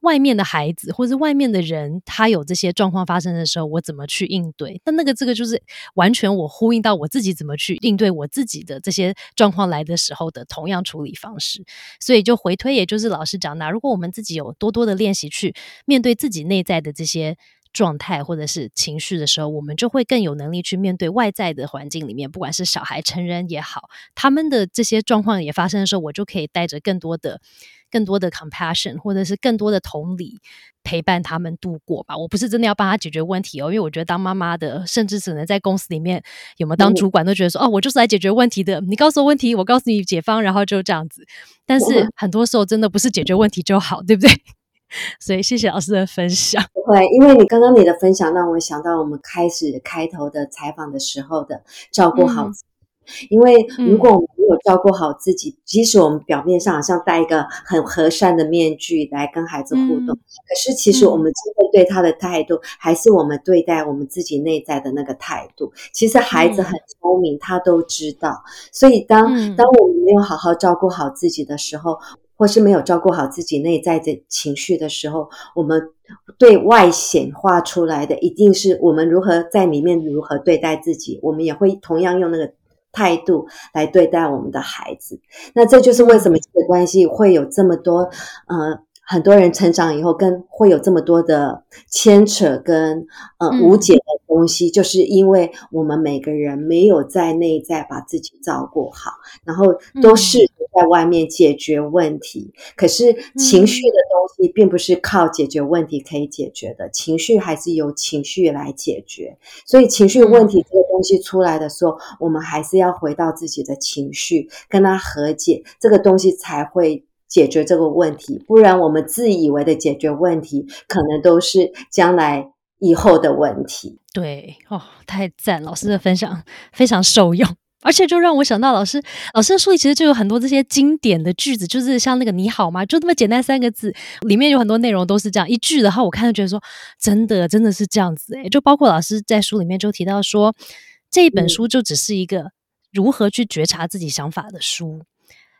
外面的孩子或者外面的人，他有这些状况发生的时候，我怎么去应对？但那个这个就是完全我呼应到我自己怎么去应对我自己的这些状况来的时候的同样处理方式。所以就回推，也就是老师讲的，如果我们自己有多多的练习去面对自己内在的这些状态或者是情绪的时候，我们就会更有能力去面对外在的环境里面，不管是小孩、成人也好，他们的这些状况也发生的时候，我就可以带着更多的。更多的 compassion，或者是更多的同理，陪伴他们度过吧。我不是真的要帮他解决问题哦，因为我觉得当妈妈的，甚至只能在公司里面有没有当主管，都觉得说哦，我就是来解决问题的。你告诉我问题，我告诉你解方，然后就这样子。但是很多时候真的不是解决问题就好，对不对？所以谢谢老师的分享。不会，因为你刚刚你的分享让我想到我们开始开头的采访的时候的照顾好。因为如果我们没有照顾好自己，即使我们表面上好像戴一个很和善的面具来跟孩子互动，可是其实我们真正对他的态度，还是我们对待我们自己内在的那个态度。其实孩子很聪明，他都知道。所以当当我们没有好好照顾好自己的时候，或是没有照顾好自己内在的情绪的时候，我们对外显化出来的，一定是我们如何在里面如何对待自己，我们也会同样用那个。态度来对待我们的孩子，那这就是为什么这个关系会有这么多，呃，很多人成长以后跟会有这么多的牵扯跟呃无解的东西，就是因为我们每个人没有在内在把自己照顾好，然后都是。在外面解决问题，可是情绪的东西并不是靠解决问题可以解决的，情绪还是由情绪来解决。所以情绪问题这个东西出来的时候，我们还是要回到自己的情绪，跟他和解，这个东西才会解决这个问题。不然我们自以为的解决问题，可能都是将来以后的问题。对，哦，太赞，老师的分享非常受用。而且就让我想到，老师老师的书里其实就有很多这些经典的句子，就是像那个“你好吗”，就那么简单三个字，里面有很多内容都是这样一句的话，我看就觉得说，真的真的是这样子诶，就包括老师在书里面就提到说，这一本书就只是一个如何去觉察自己想法的书。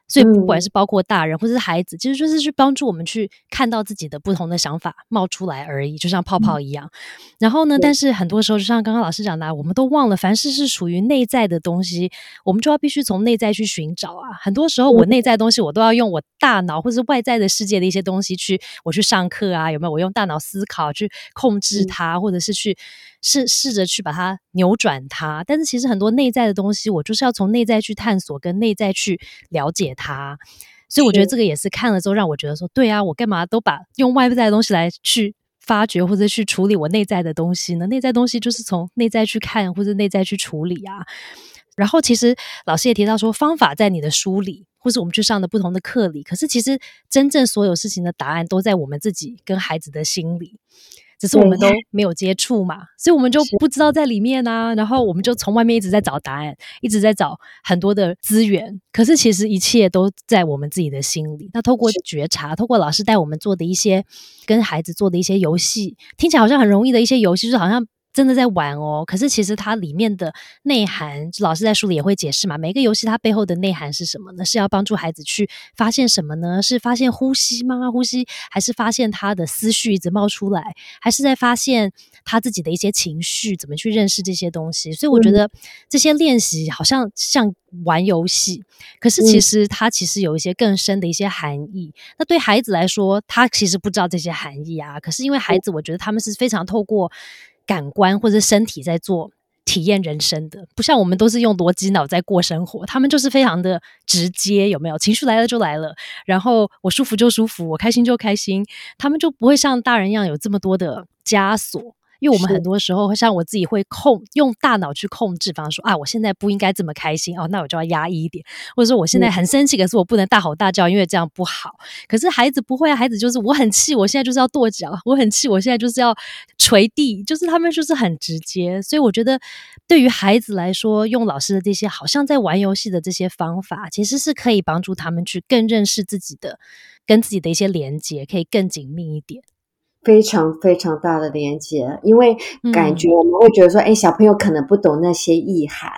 所以不管是包括大人或者是孩子，其实就是去帮助我们去看到自己的不同的想法冒出来而已，就像泡泡一样。然后呢，但是很多时候就像刚刚老师讲的，我们都忘了，凡事是属于内在的东西，我们就要必须从内在去寻找啊。很多时候我内在的东西，我都要用我大脑或者外在的世界的一些东西去，我去上课啊，有没有？我用大脑思考去控制它，或者是去试试着去把它扭转它。但是其实很多内在的东西，我就是要从内在去探索，跟内在去了解。它，所以我觉得这个也是看了之后让我觉得说，对啊，我干嘛都把用外在的东西来去发掘或者去处理我内在的东西呢？内在东西就是从内在去看或者内在去处理啊。然后其实老师也提到说，方法在你的书里，或是我们去上的不同的课里，可是其实真正所有事情的答案都在我们自己跟孩子的心里。只是我们都没有接触嘛，所以我们就不知道在里面啊。然后我们就从外面一直在找答案，一直在找很多的资源。可是其实一切都在我们自己的心里。那透过觉察，透过老师带我们做的一些跟孩子做的一些游戏，听起来好像很容易的一些游戏，就是好像。真的在玩哦，可是其实它里面的内涵，老师在书里也会解释嘛。每个游戏它背后的内涵是什么呢？是要帮助孩子去发现什么呢？是发现呼吸吗？呼吸，还是发现他的思绪一直冒出来，还是在发现他自己的一些情绪？怎么去认识这些东西？所以我觉得这些练习好像像玩游戏，可是其实它其实有一些更深的一些含义。那对孩子来说，他其实不知道这些含义啊。可是因为孩子，我觉得他们是非常透过。感官或者身体在做体验人生的，不像我们都是用逻辑脑在过生活，他们就是非常的直接，有没有？情绪来了就来了，然后我舒服就舒服，我开心就开心，他们就不会像大人一样有这么多的枷锁。因为我们很多时候，像我自己会控用大脑去控制，比方说啊，我现在不应该这么开心哦，那我就要压抑一点，或者说我现在很生气，可是我不能大吼大叫，因为这样不好。可是孩子不会啊，孩子就是我很气，我现在就是要跺脚，我很气，我现在就是要捶地，就是他们就是很直接。所以我觉得，对于孩子来说，用老师的这些好像在玩游戏的这些方法，其实是可以帮助他们去更认识自己的，跟自己的一些连接，可以更紧密一点。非常非常大的连接，因为感觉我们会觉得说，哎，小朋友可能不懂那些意涵，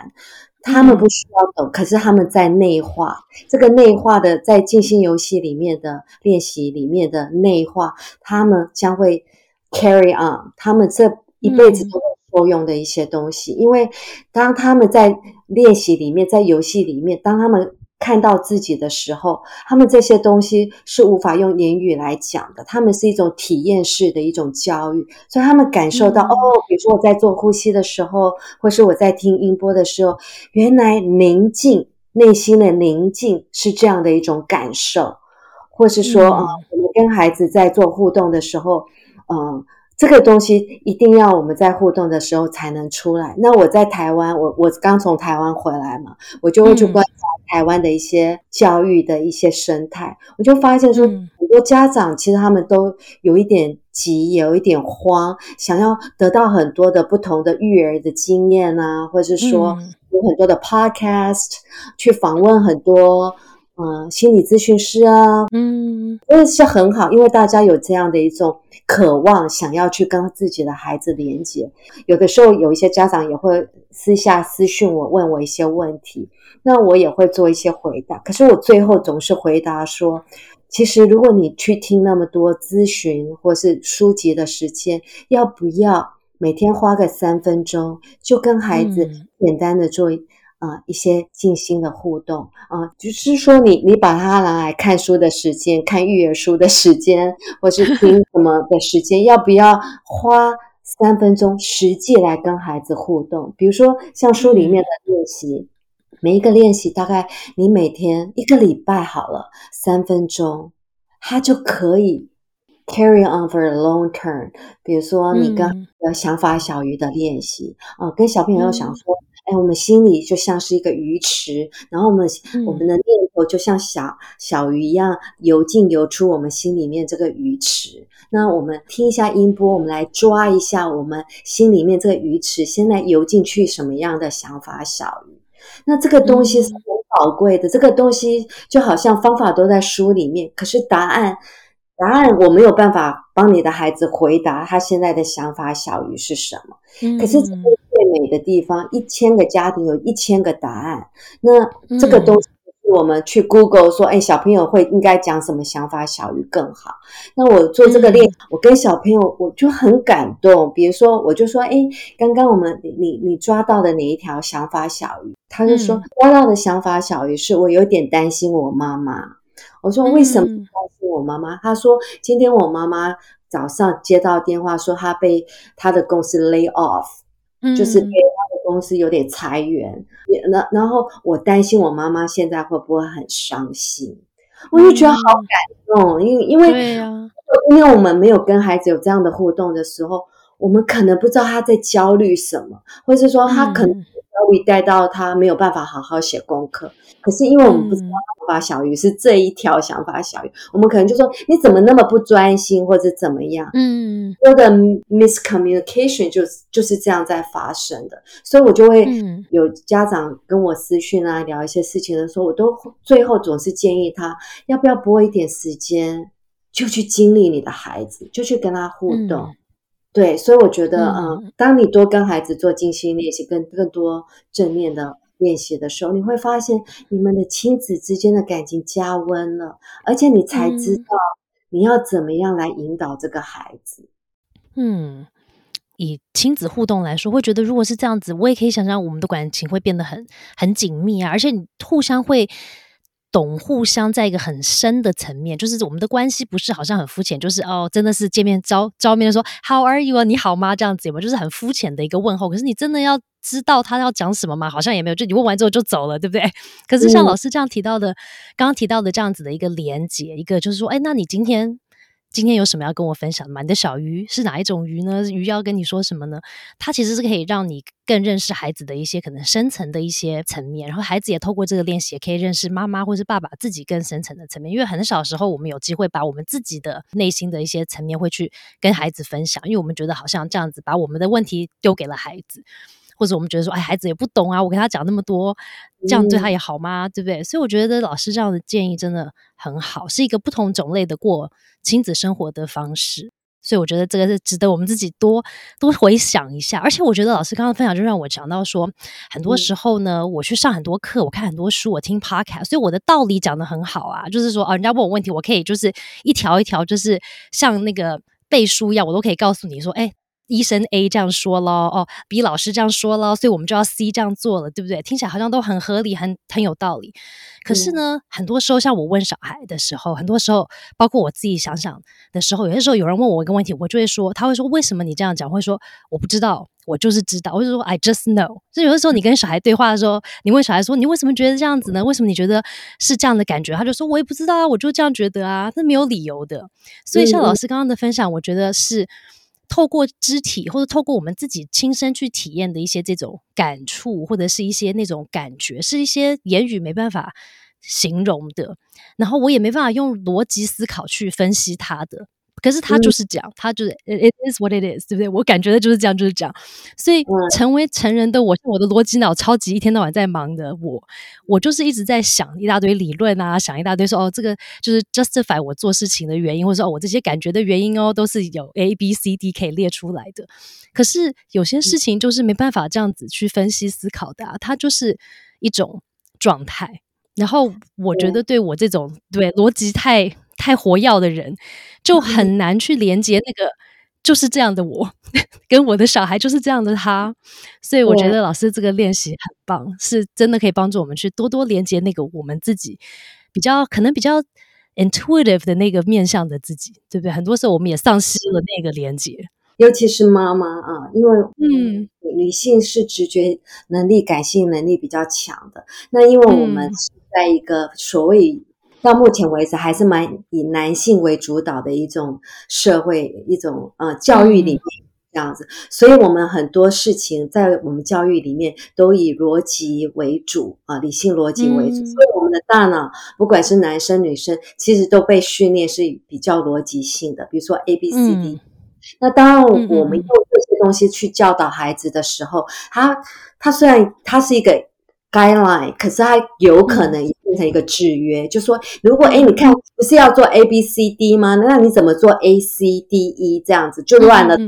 他们不需要懂，可是他们在内化。这个内化的，在静心游戏里面的练习里面的内化，他们将会 carry on，他们这一辈子都会受用的一些东西，因为当他们在练习里面，在游戏里面，当他们。看到自己的时候，他们这些东西是无法用言语来讲的，他们是一种体验式的一种教育，所以他们感受到哦，比如说我在做呼吸的时候，或是我在听音波的时候，原来宁静内心的宁静是这样的一种感受，或是说啊，我们跟孩子在做互动的时候，嗯。这个东西一定要我们在互动的时候才能出来。那我在台湾，我我刚从台湾回来嘛，我就会去观察台湾的一些教育的一些生态，我就发现说，很多家长其实他们都有一点急，有一点慌，想要得到很多的不同的育儿的经验啊，或者是说有很多的 podcast 去访问很多。嗯，心理咨询师啊，嗯，这是很好，因为大家有这样的一种渴望，想要去跟自己的孩子连接。有的时候，有一些家长也会私下私讯我，问我一些问题，那我也会做一些回答。可是我最后总是回答说，其实如果你去听那么多咨询或是书籍的时间，要不要每天花个三分钟，就跟孩子简单的做？啊，一些静心的互动啊，就是说，你你把它拿来看书的时间、看育儿书的时间，或是 听什么的时间，要不要花三分钟实际来跟孩子互动？比如说，像书里面的练习，每一个练习大概你每天一个礼拜好了，三分钟，他就可以 carry on for a long term。比如说，你跟想法小鱼的练习啊，跟小朋友想说。哎，我们心里就像是一个鱼池，然后我们我们的念头就像小小鱼一样游进游出我们心里面这个鱼池。那我们听一下音波，我们来抓一下我们心里面这个鱼池，现在游进去什么样的想法小鱼？那这个东西是很宝贵的，这个东西就好像方法都在书里面，可是答案答案我没有办法帮你的孩子回答他现在的想法小鱼是什么。可是。最美的地方，一千个家庭有一千个答案。那这个东西我们去 Google 说，哎，小朋友会应该讲什么想法小鱼更好。那我做这个练，我跟小朋友我就很感动。比如说，我就说，哎，刚刚我们你你抓到的哪一条想法小鱼？他就说抓到的想法小鱼是我有点担心我妈妈。我说为什么担心我妈妈？他说今天我妈妈早上接到电话说她被她的公司 lay off，就是被。公司有点裁员，然然后我担心我妈妈现在会不会很伤心，我就觉得好感动，因为因为因为我们没有跟孩子有这样的互动的时候，我们可能不知道他在焦虑什么，或者是说他可能。会带到他没有办法好好写功课，可是因为我们不知道想法小鱼是这一条想法小鱼，我们可能就说你怎么那么不专心或者怎么样，嗯，多的 miscommunication 就是就是这样在发生的，所以我就会有家长跟我私讯啊聊一些事情的时候，我都最后总是建议他要不要拨一点时间就去经历你的孩子，就去跟他互动。对，所以我觉得，嗯，当你多跟孩子做静心练习，更更多正面的练习的时候，你会发现你们的亲子之间的感情加温了，而且你才知道你要怎么样来引导这个孩子。嗯，以亲子互动来说，会觉得如果是这样子，我也可以想象我们的感情会变得很很紧密啊，而且你互相会。懂互相在一个很深的层面，就是我们的关系不是好像很肤浅，就是哦，真的是见面招招面说 How are you 啊，你好吗？这样子有没有？就是很肤浅的一个问候。可是你真的要知道他要讲什么吗？好像也没有，就你问完之后就走了，对不对？可是像老师这样提到的，刚刚提到的这样子的一个连接，一个就是说，哎，那你今天。今天有什么要跟我分享吗？你的小鱼是哪一种鱼呢？鱼要跟你说什么呢？它其实是可以让你更认识孩子的一些可能深层的一些层面，然后孩子也透过这个练习，也可以认识妈妈或是爸爸自己更深层的层面。因为很少时候我们有机会把我们自己的内心的一些层面会去跟孩子分享，因为我们觉得好像这样子把我们的问题丢给了孩子。或者我们觉得说，哎，孩子也不懂啊，我跟他讲那么多，这样对他也好吗？对不对？所以我觉得老师这样的建议真的很好，是一个不同种类的过亲子生活的方式。所以我觉得这个是值得我们自己多多回想一下。而且我觉得老师刚刚分享就让我想到说，很多时候呢，我去上很多课，我看很多书，我听 podcast，所以我的道理讲的很好啊。就是说，啊，人家问我问题，我可以就是一条一条，就是像那个背书一样，我都可以告诉你说，哎。医生 A 这样说了哦，B 老师这样说了，所以我们就要 C 这样做了，对不对？听起来好像都很合理，很很有道理。可是呢，很多时候像我问小孩的时候，很多时候包括我自己想想的时候，有些时候有人问我一个问题，我就会说，他会说为什么你这样讲？会说我不知道，我就是知道。我就说 I just know。所以有的时候你跟小孩对话的时候，你问小孩说你为什么觉得这样子呢？为什么你觉得是这样的感觉？他就说我也不知道啊，我就这样觉得啊，那没有理由的。所以像老师刚刚的分享，我觉得是。透过肢体，或者透过我们自己亲身去体验的一些这种感触，或者是一些那种感觉，是一些言语没办法形容的，然后我也没办法用逻辑思考去分析它的。可是他就是这样，他就是 it is what it is，对不对？我感觉的就是这样，就是这样。所以成为成人的我，像我的逻辑脑超级一天到晚在忙的我，我就是一直在想一大堆理论啊，想一大堆说哦，这个就是 justify 我做事情的原因，或者说哦，我这些感觉的原因哦，都是有 A B C D 可以列出来的。可是有些事情就是没办法这样子去分析思考的，啊，它就是一种状态。然后我觉得对我这种对逻辑太。太活跃的人，就很难去连接那个就是这样的我，跟我的小孩就是这样的他，所以我觉得老师这个练习很棒，是真的可以帮助我们去多多连接那个我们自己比较可能比较 intuitive 的那个面向的自己，对不对？很多时候我们也丧失了那个连接，尤其是妈妈啊，因为嗯，女性是直觉能力、感性能力比较强的，那因为我们是在一个所谓。到目前为止，还是蛮以男性为主导的一种社会，一种呃教育里面这样子，所以我们很多事情在我们教育里面都以逻辑为主啊，理性逻辑为主，所以我们的大脑不管是男生女生，其实都被训练是比较逻辑性的，比如说 A B C D。那当我们用这些东西去教导孩子的时候，他他虽然他是一个。guideline，可是它有可能也变成一个制约，就说如果哎，你看不是要做 A B C D 吗？那你怎么做 A C D E 这样子就乱了套，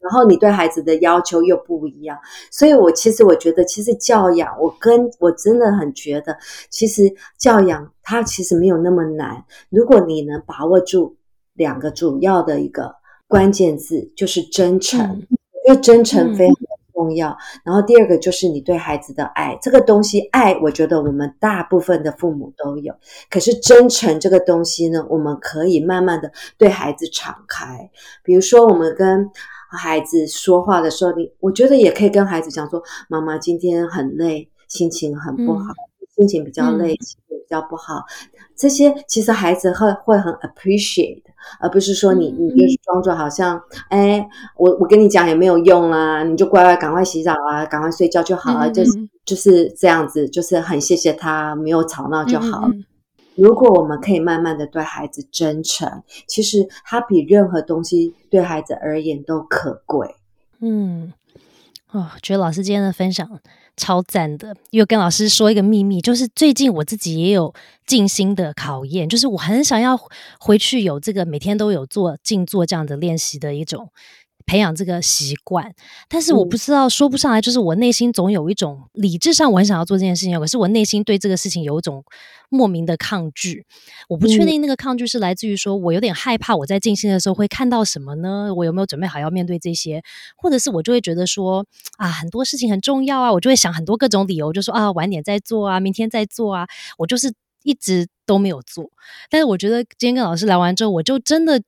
然后你对孩子的要求又不一样，所以我其实我觉得，其实教养，我跟我真的很觉得，其实教养它其实没有那么难。如果你能把握住两个主要的一个关键字，就是真诚，因为真诚非常重要。然后第二个就是你对孩子的爱，这个东西爱，我觉得我们大部分的父母都有。可是真诚这个东西呢，我们可以慢慢的对孩子敞开，比如说我们跟。孩子说话的时候，你我觉得也可以跟孩子讲说：“妈妈今天很累，心情很不好，心情比较累，心情比较不好。”这些其实孩子会会很 appreciate，而不是说你你就是装作好像哎，我我跟你讲也没有用啊，你就乖乖赶快洗澡啊，赶快睡觉就好了，就是就是这样子，就是很谢谢他没有吵闹就好。如果我们可以慢慢的对孩子真诚，其实他比任何东西对孩子而言都可贵。嗯，哦，觉得老师今天的分享超赞的。又跟老师说一个秘密，就是最近我自己也有静心的考验，就是我很想要回去有这个每天都有做静坐这样的练习的一种。培养这个习惯，但是我不知道说不上来，就是我内心总有一种理智上我很想要做这件事情，可是我内心对这个事情有一种莫名的抗拒。我不确定那个抗拒是来自于说我有点害怕我在静心的时候会看到什么呢？我有没有准备好要面对这些？或者是我就会觉得说啊，很多事情很重要啊，我就会想很多各种理由，就说啊，晚点再做啊，明天再做啊，我就是一直都没有做。但是我觉得今天跟老师聊完之后，我就真的。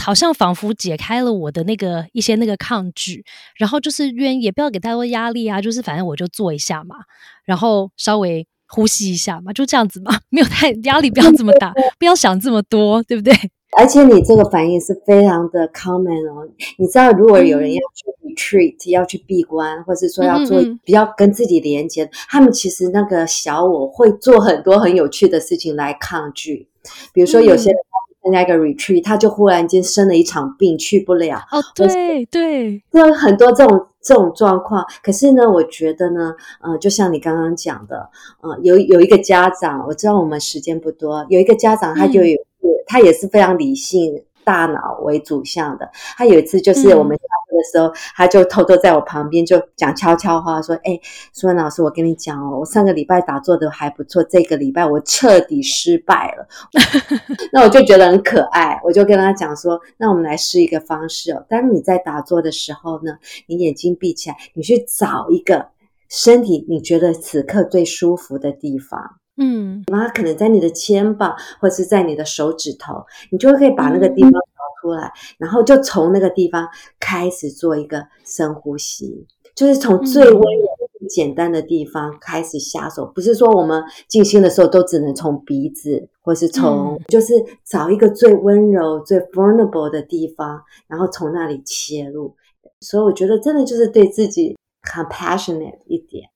好像仿佛解开了我的那个一些那个抗拒，然后就是愿意也不要给太多压力啊，就是反正我就做一下嘛，然后稍微呼吸一下嘛，就这样子嘛，没有太压力，不要这么大，不要想这么多，对不对？而且你这个反应是非常的 common 哦。你知道，如果有人要去 retreat，要去闭关，或是说要做比较跟自己连接，他们其实那个小我会做很多很有趣的事情来抗拒，比如说有些人。参加一个 retreat，他就忽然间生了一场病，去不了。哦，对对，有很多这种这种状况。可是呢，我觉得呢，呃，就像你刚刚讲的，呃，有有一个家长，我知道我们时间不多，有一个家长他就有，他也是非常理性。大脑为主向的，他有一次就是我们下课的时候，他就偷偷在我旁边就讲悄悄话，说：“哎，苏文老师，我跟你讲哦，我上个礼拜打坐的还不错，这个礼拜我彻底失败了。”那我就觉得很可爱，我就跟他讲说：“那我们来试一个方式哦，当你在打坐的时候呢，你眼睛闭起来，你去找一个身体你觉得此刻最舒服的地方。”嗯，那可能在你的肩膀，或者是在你的手指头，你就可以把那个地方找出来，然后就从那个地方开始做一个深呼吸，就是从最温柔、最简单的地方开始下手。不是说我们静心的时候都只能从鼻子，或是从，就是找一个最温柔、最 vulnerable 的地方，然后从那里切入。所以我觉得真的就是对自己 compassionate 一点。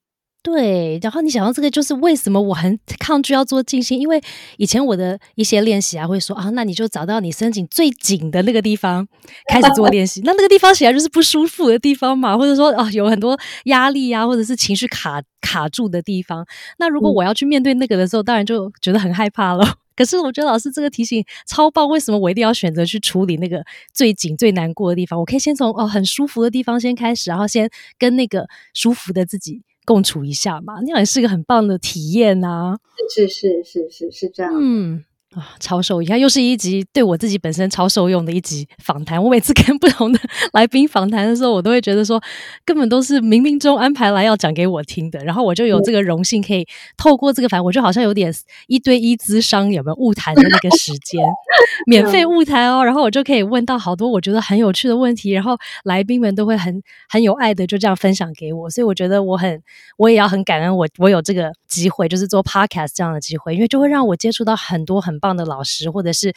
对，然后你想到这个，就是为什么我很抗拒要做静心？因为以前我的一些练习啊，会说啊，那你就找到你身体最紧的那个地方开始做练习。那那个地方显然就是不舒服的地方嘛，或者说啊，有很多压力啊，或者是情绪卡卡住的地方。那如果我要去面对那个的时候，当然就觉得很害怕了。可是我觉得老师这个提醒超棒，为什么我一定要选择去处理那个最紧最难过的地方？我可以先从哦很舒服的地方先开始，然后先跟那个舒服的自己。共处一下嘛，那样也是一个很棒的体验呐。是是是是是这样。嗯。啊，超受！你看，又是一集对我自己本身超受用的一集访谈。我每次 跟不同的来宾访谈的时候，我都会觉得说，根本都是冥冥中安排来要讲给我听的。然后我就有这个荣幸，可以透过这个反，我就好像有点一对一咨商，有没有误谈的那个时间，免费误谈哦。然后我就可以问到好多我觉得很有趣的问题，然后来宾们都会很很有爱的就这样分享给我。所以我觉得我很，我也要很感恩我我有这个机会，就是做 podcast 这样的机会，因为就会让我接触到很多很。棒的老师，或者是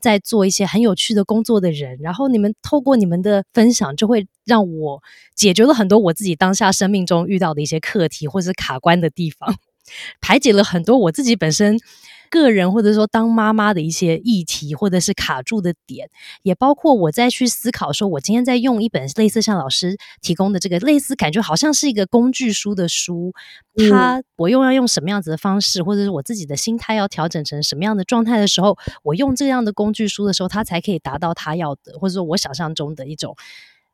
在做一些很有趣的工作的人，然后你们透过你们的分享，就会让我解决了很多我自己当下生命中遇到的一些课题，或者是卡关的地方，排解了很多我自己本身。个人或者说当妈妈的一些议题，或者是卡住的点，也包括我在去思考，说我今天在用一本类似像老师提供的这个类似感觉好像是一个工具书的书，它我又要用什么样子的方式，或者是我自己的心态要调整成什么样的状态的时候，我用这样的工具书的时候，它才可以达到它要的，或者说我想象中的一种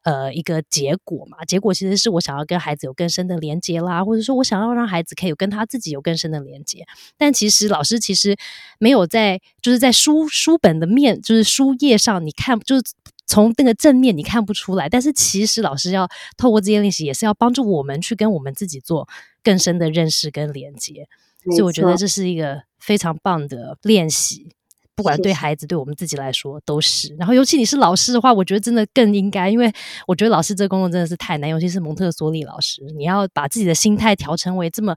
呃一个结果嘛。结果其实是我想要跟孩子有更深的连接啦，或者说我想要让孩子可以有跟他自己有更深的连接。但其实老师其实没有在就是在书书本的面，就是书页上你看就是。从那个正面你看不出来，但是其实老师要透过这些练习，也是要帮助我们去跟我们自己做更深的认识跟连接。所以我觉得这是一个非常棒的练习，不管对孩子对我们自己来说都是。然后尤其你是老师的话，我觉得真的更应该，因为我觉得老师这个工作真的是太难，尤其是蒙特梭利老师，你要把自己的心态调成为这么。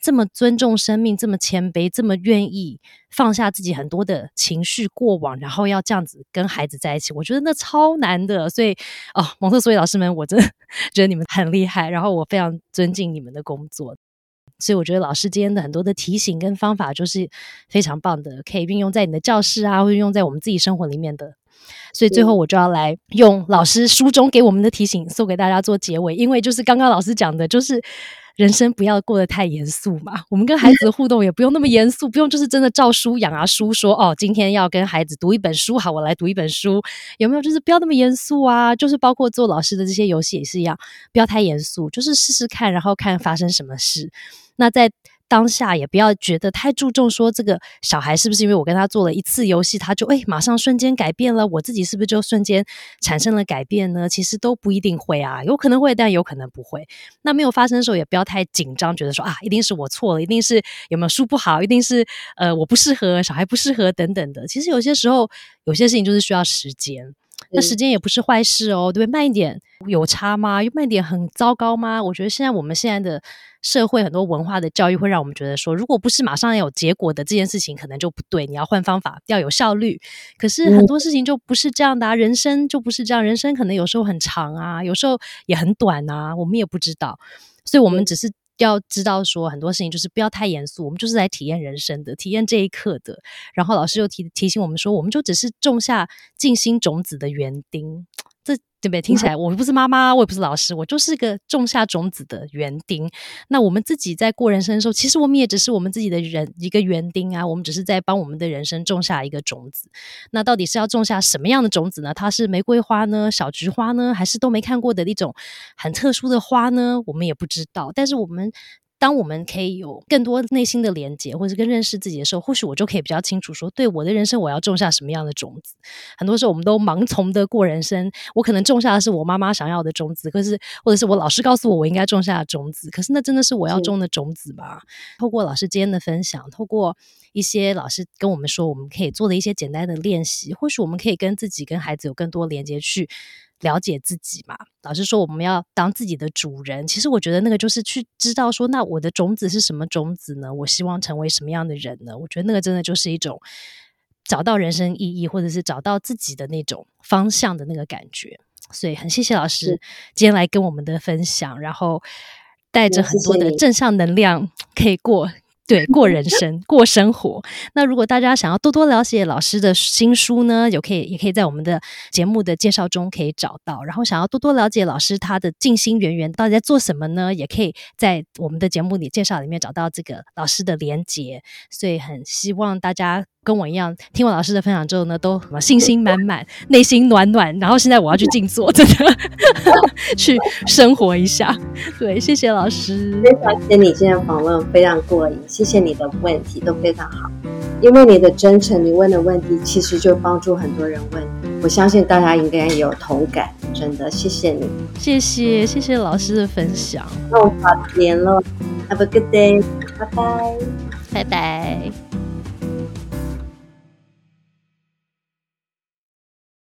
这么尊重生命，这么谦卑，这么愿意放下自己很多的情绪过往，然后要这样子跟孩子在一起，我觉得那超难的。所以哦，蒙特梭利老师们，我真的 觉得你们很厉害，然后我非常尊敬你们的工作。所以我觉得老师今天的很多的提醒跟方法，就是非常棒的，可以运用在你的教室啊，或者用在我们自己生活里面的。所以最后我就要来用老师书中给我们的提醒送给大家做结尾，因为就是刚刚老师讲的，就是。人生不要过得太严肃嘛，我们跟孩子的互动也不用那么严肃，不用就是真的照书养啊。书说哦，今天要跟孩子读一本书，好，我来读一本书，有没有？就是不要那么严肃啊，就是包括做老师的这些游戏也是一样，不要太严肃，就是试试看，然后看发生什么事。那在。当下也不要觉得太注重，说这个小孩是不是因为我跟他做了一次游戏，他就哎马上瞬间改变了，我自己是不是就瞬间产生了改变呢？其实都不一定会啊，有可能会，但有可能不会。那没有发生的时候，也不要太紧张，觉得说啊，一定是我错了，一定是有没有书不好，一定是呃我不适合，小孩不适合等等的。其实有些时候，有些事情就是需要时间。那时间也不是坏事哦，对不对？慢一点有差吗？又慢一点很糟糕吗？我觉得现在我们现在的社会很多文化的教育会让我们觉得说，如果不是马上有结果的这件事情，可能就不对。你要换方法，要有效率。可是很多事情就不是这样的啊，人生就不是这样，人生可能有时候很长啊，有时候也很短啊，我们也不知道。所以我们只是。要知道说很多事情就是不要太严肃，我们就是来体验人生的，体验这一刻的。然后老师又提提醒我们说，我们就只是种下静心种子的园丁。这对不对？听起来我不是妈妈，我也不是老师，我就是个种下种子的园丁。那我们自己在过人生的时候，其实我们也只是我们自己的人一个园丁啊。我们只是在帮我们的人生种下一个种子。那到底是要种下什么样的种子呢？它是玫瑰花呢，小菊花呢，还是都没看过的一种很特殊的花呢？我们也不知道。但是我们。当我们可以有更多内心的连接，或者更认识自己的时候，或许我就可以比较清楚说，对我的人生我要种下什么样的种子。很多时候我们都盲从的过人生，我可能种下的是我妈妈想要的种子，可是或者是我老师告诉我我应该种下的种子，可是那真的是我要种的种子吗？透过老师今天的分享，透过一些老师跟我们说，我们可以做的一些简单的练习，或许我们可以跟自己、跟孩子有更多连接去。了解自己嘛？老师说我们要当自己的主人。其实我觉得那个就是去知道说，那我的种子是什么种子呢？我希望成为什么样的人呢？我觉得那个真的就是一种找到人生意义，或者是找到自己的那种方向的那个感觉。所以很谢谢老师今天来跟我们的分享，然后带着很多的正向能量，可以过。对，过人生，过生活。那如果大家想要多多了解老师的新书呢，有可以也可以在我们的节目的介绍中可以找到。然后想要多多了解老师他的静心圆圆到底在做什么呢，也可以在我们的节目里介绍里面找到这个老师的连结。所以很希望大家。跟我一样，听完老师的分享之后呢，都什么信心满满，内心暖暖。然后现在我要去静坐，真的 去生活一下。对，谢谢老师，非常谢谢你今天访问，非常过瘾。谢谢你的问题都非常好，因为你的真诚，你问的问题其实就帮助很多人问。我相信大家应该也有同感，真的谢谢你，谢谢谢谢老师的分享。那我们好联络，Have a good day，拜拜，拜拜。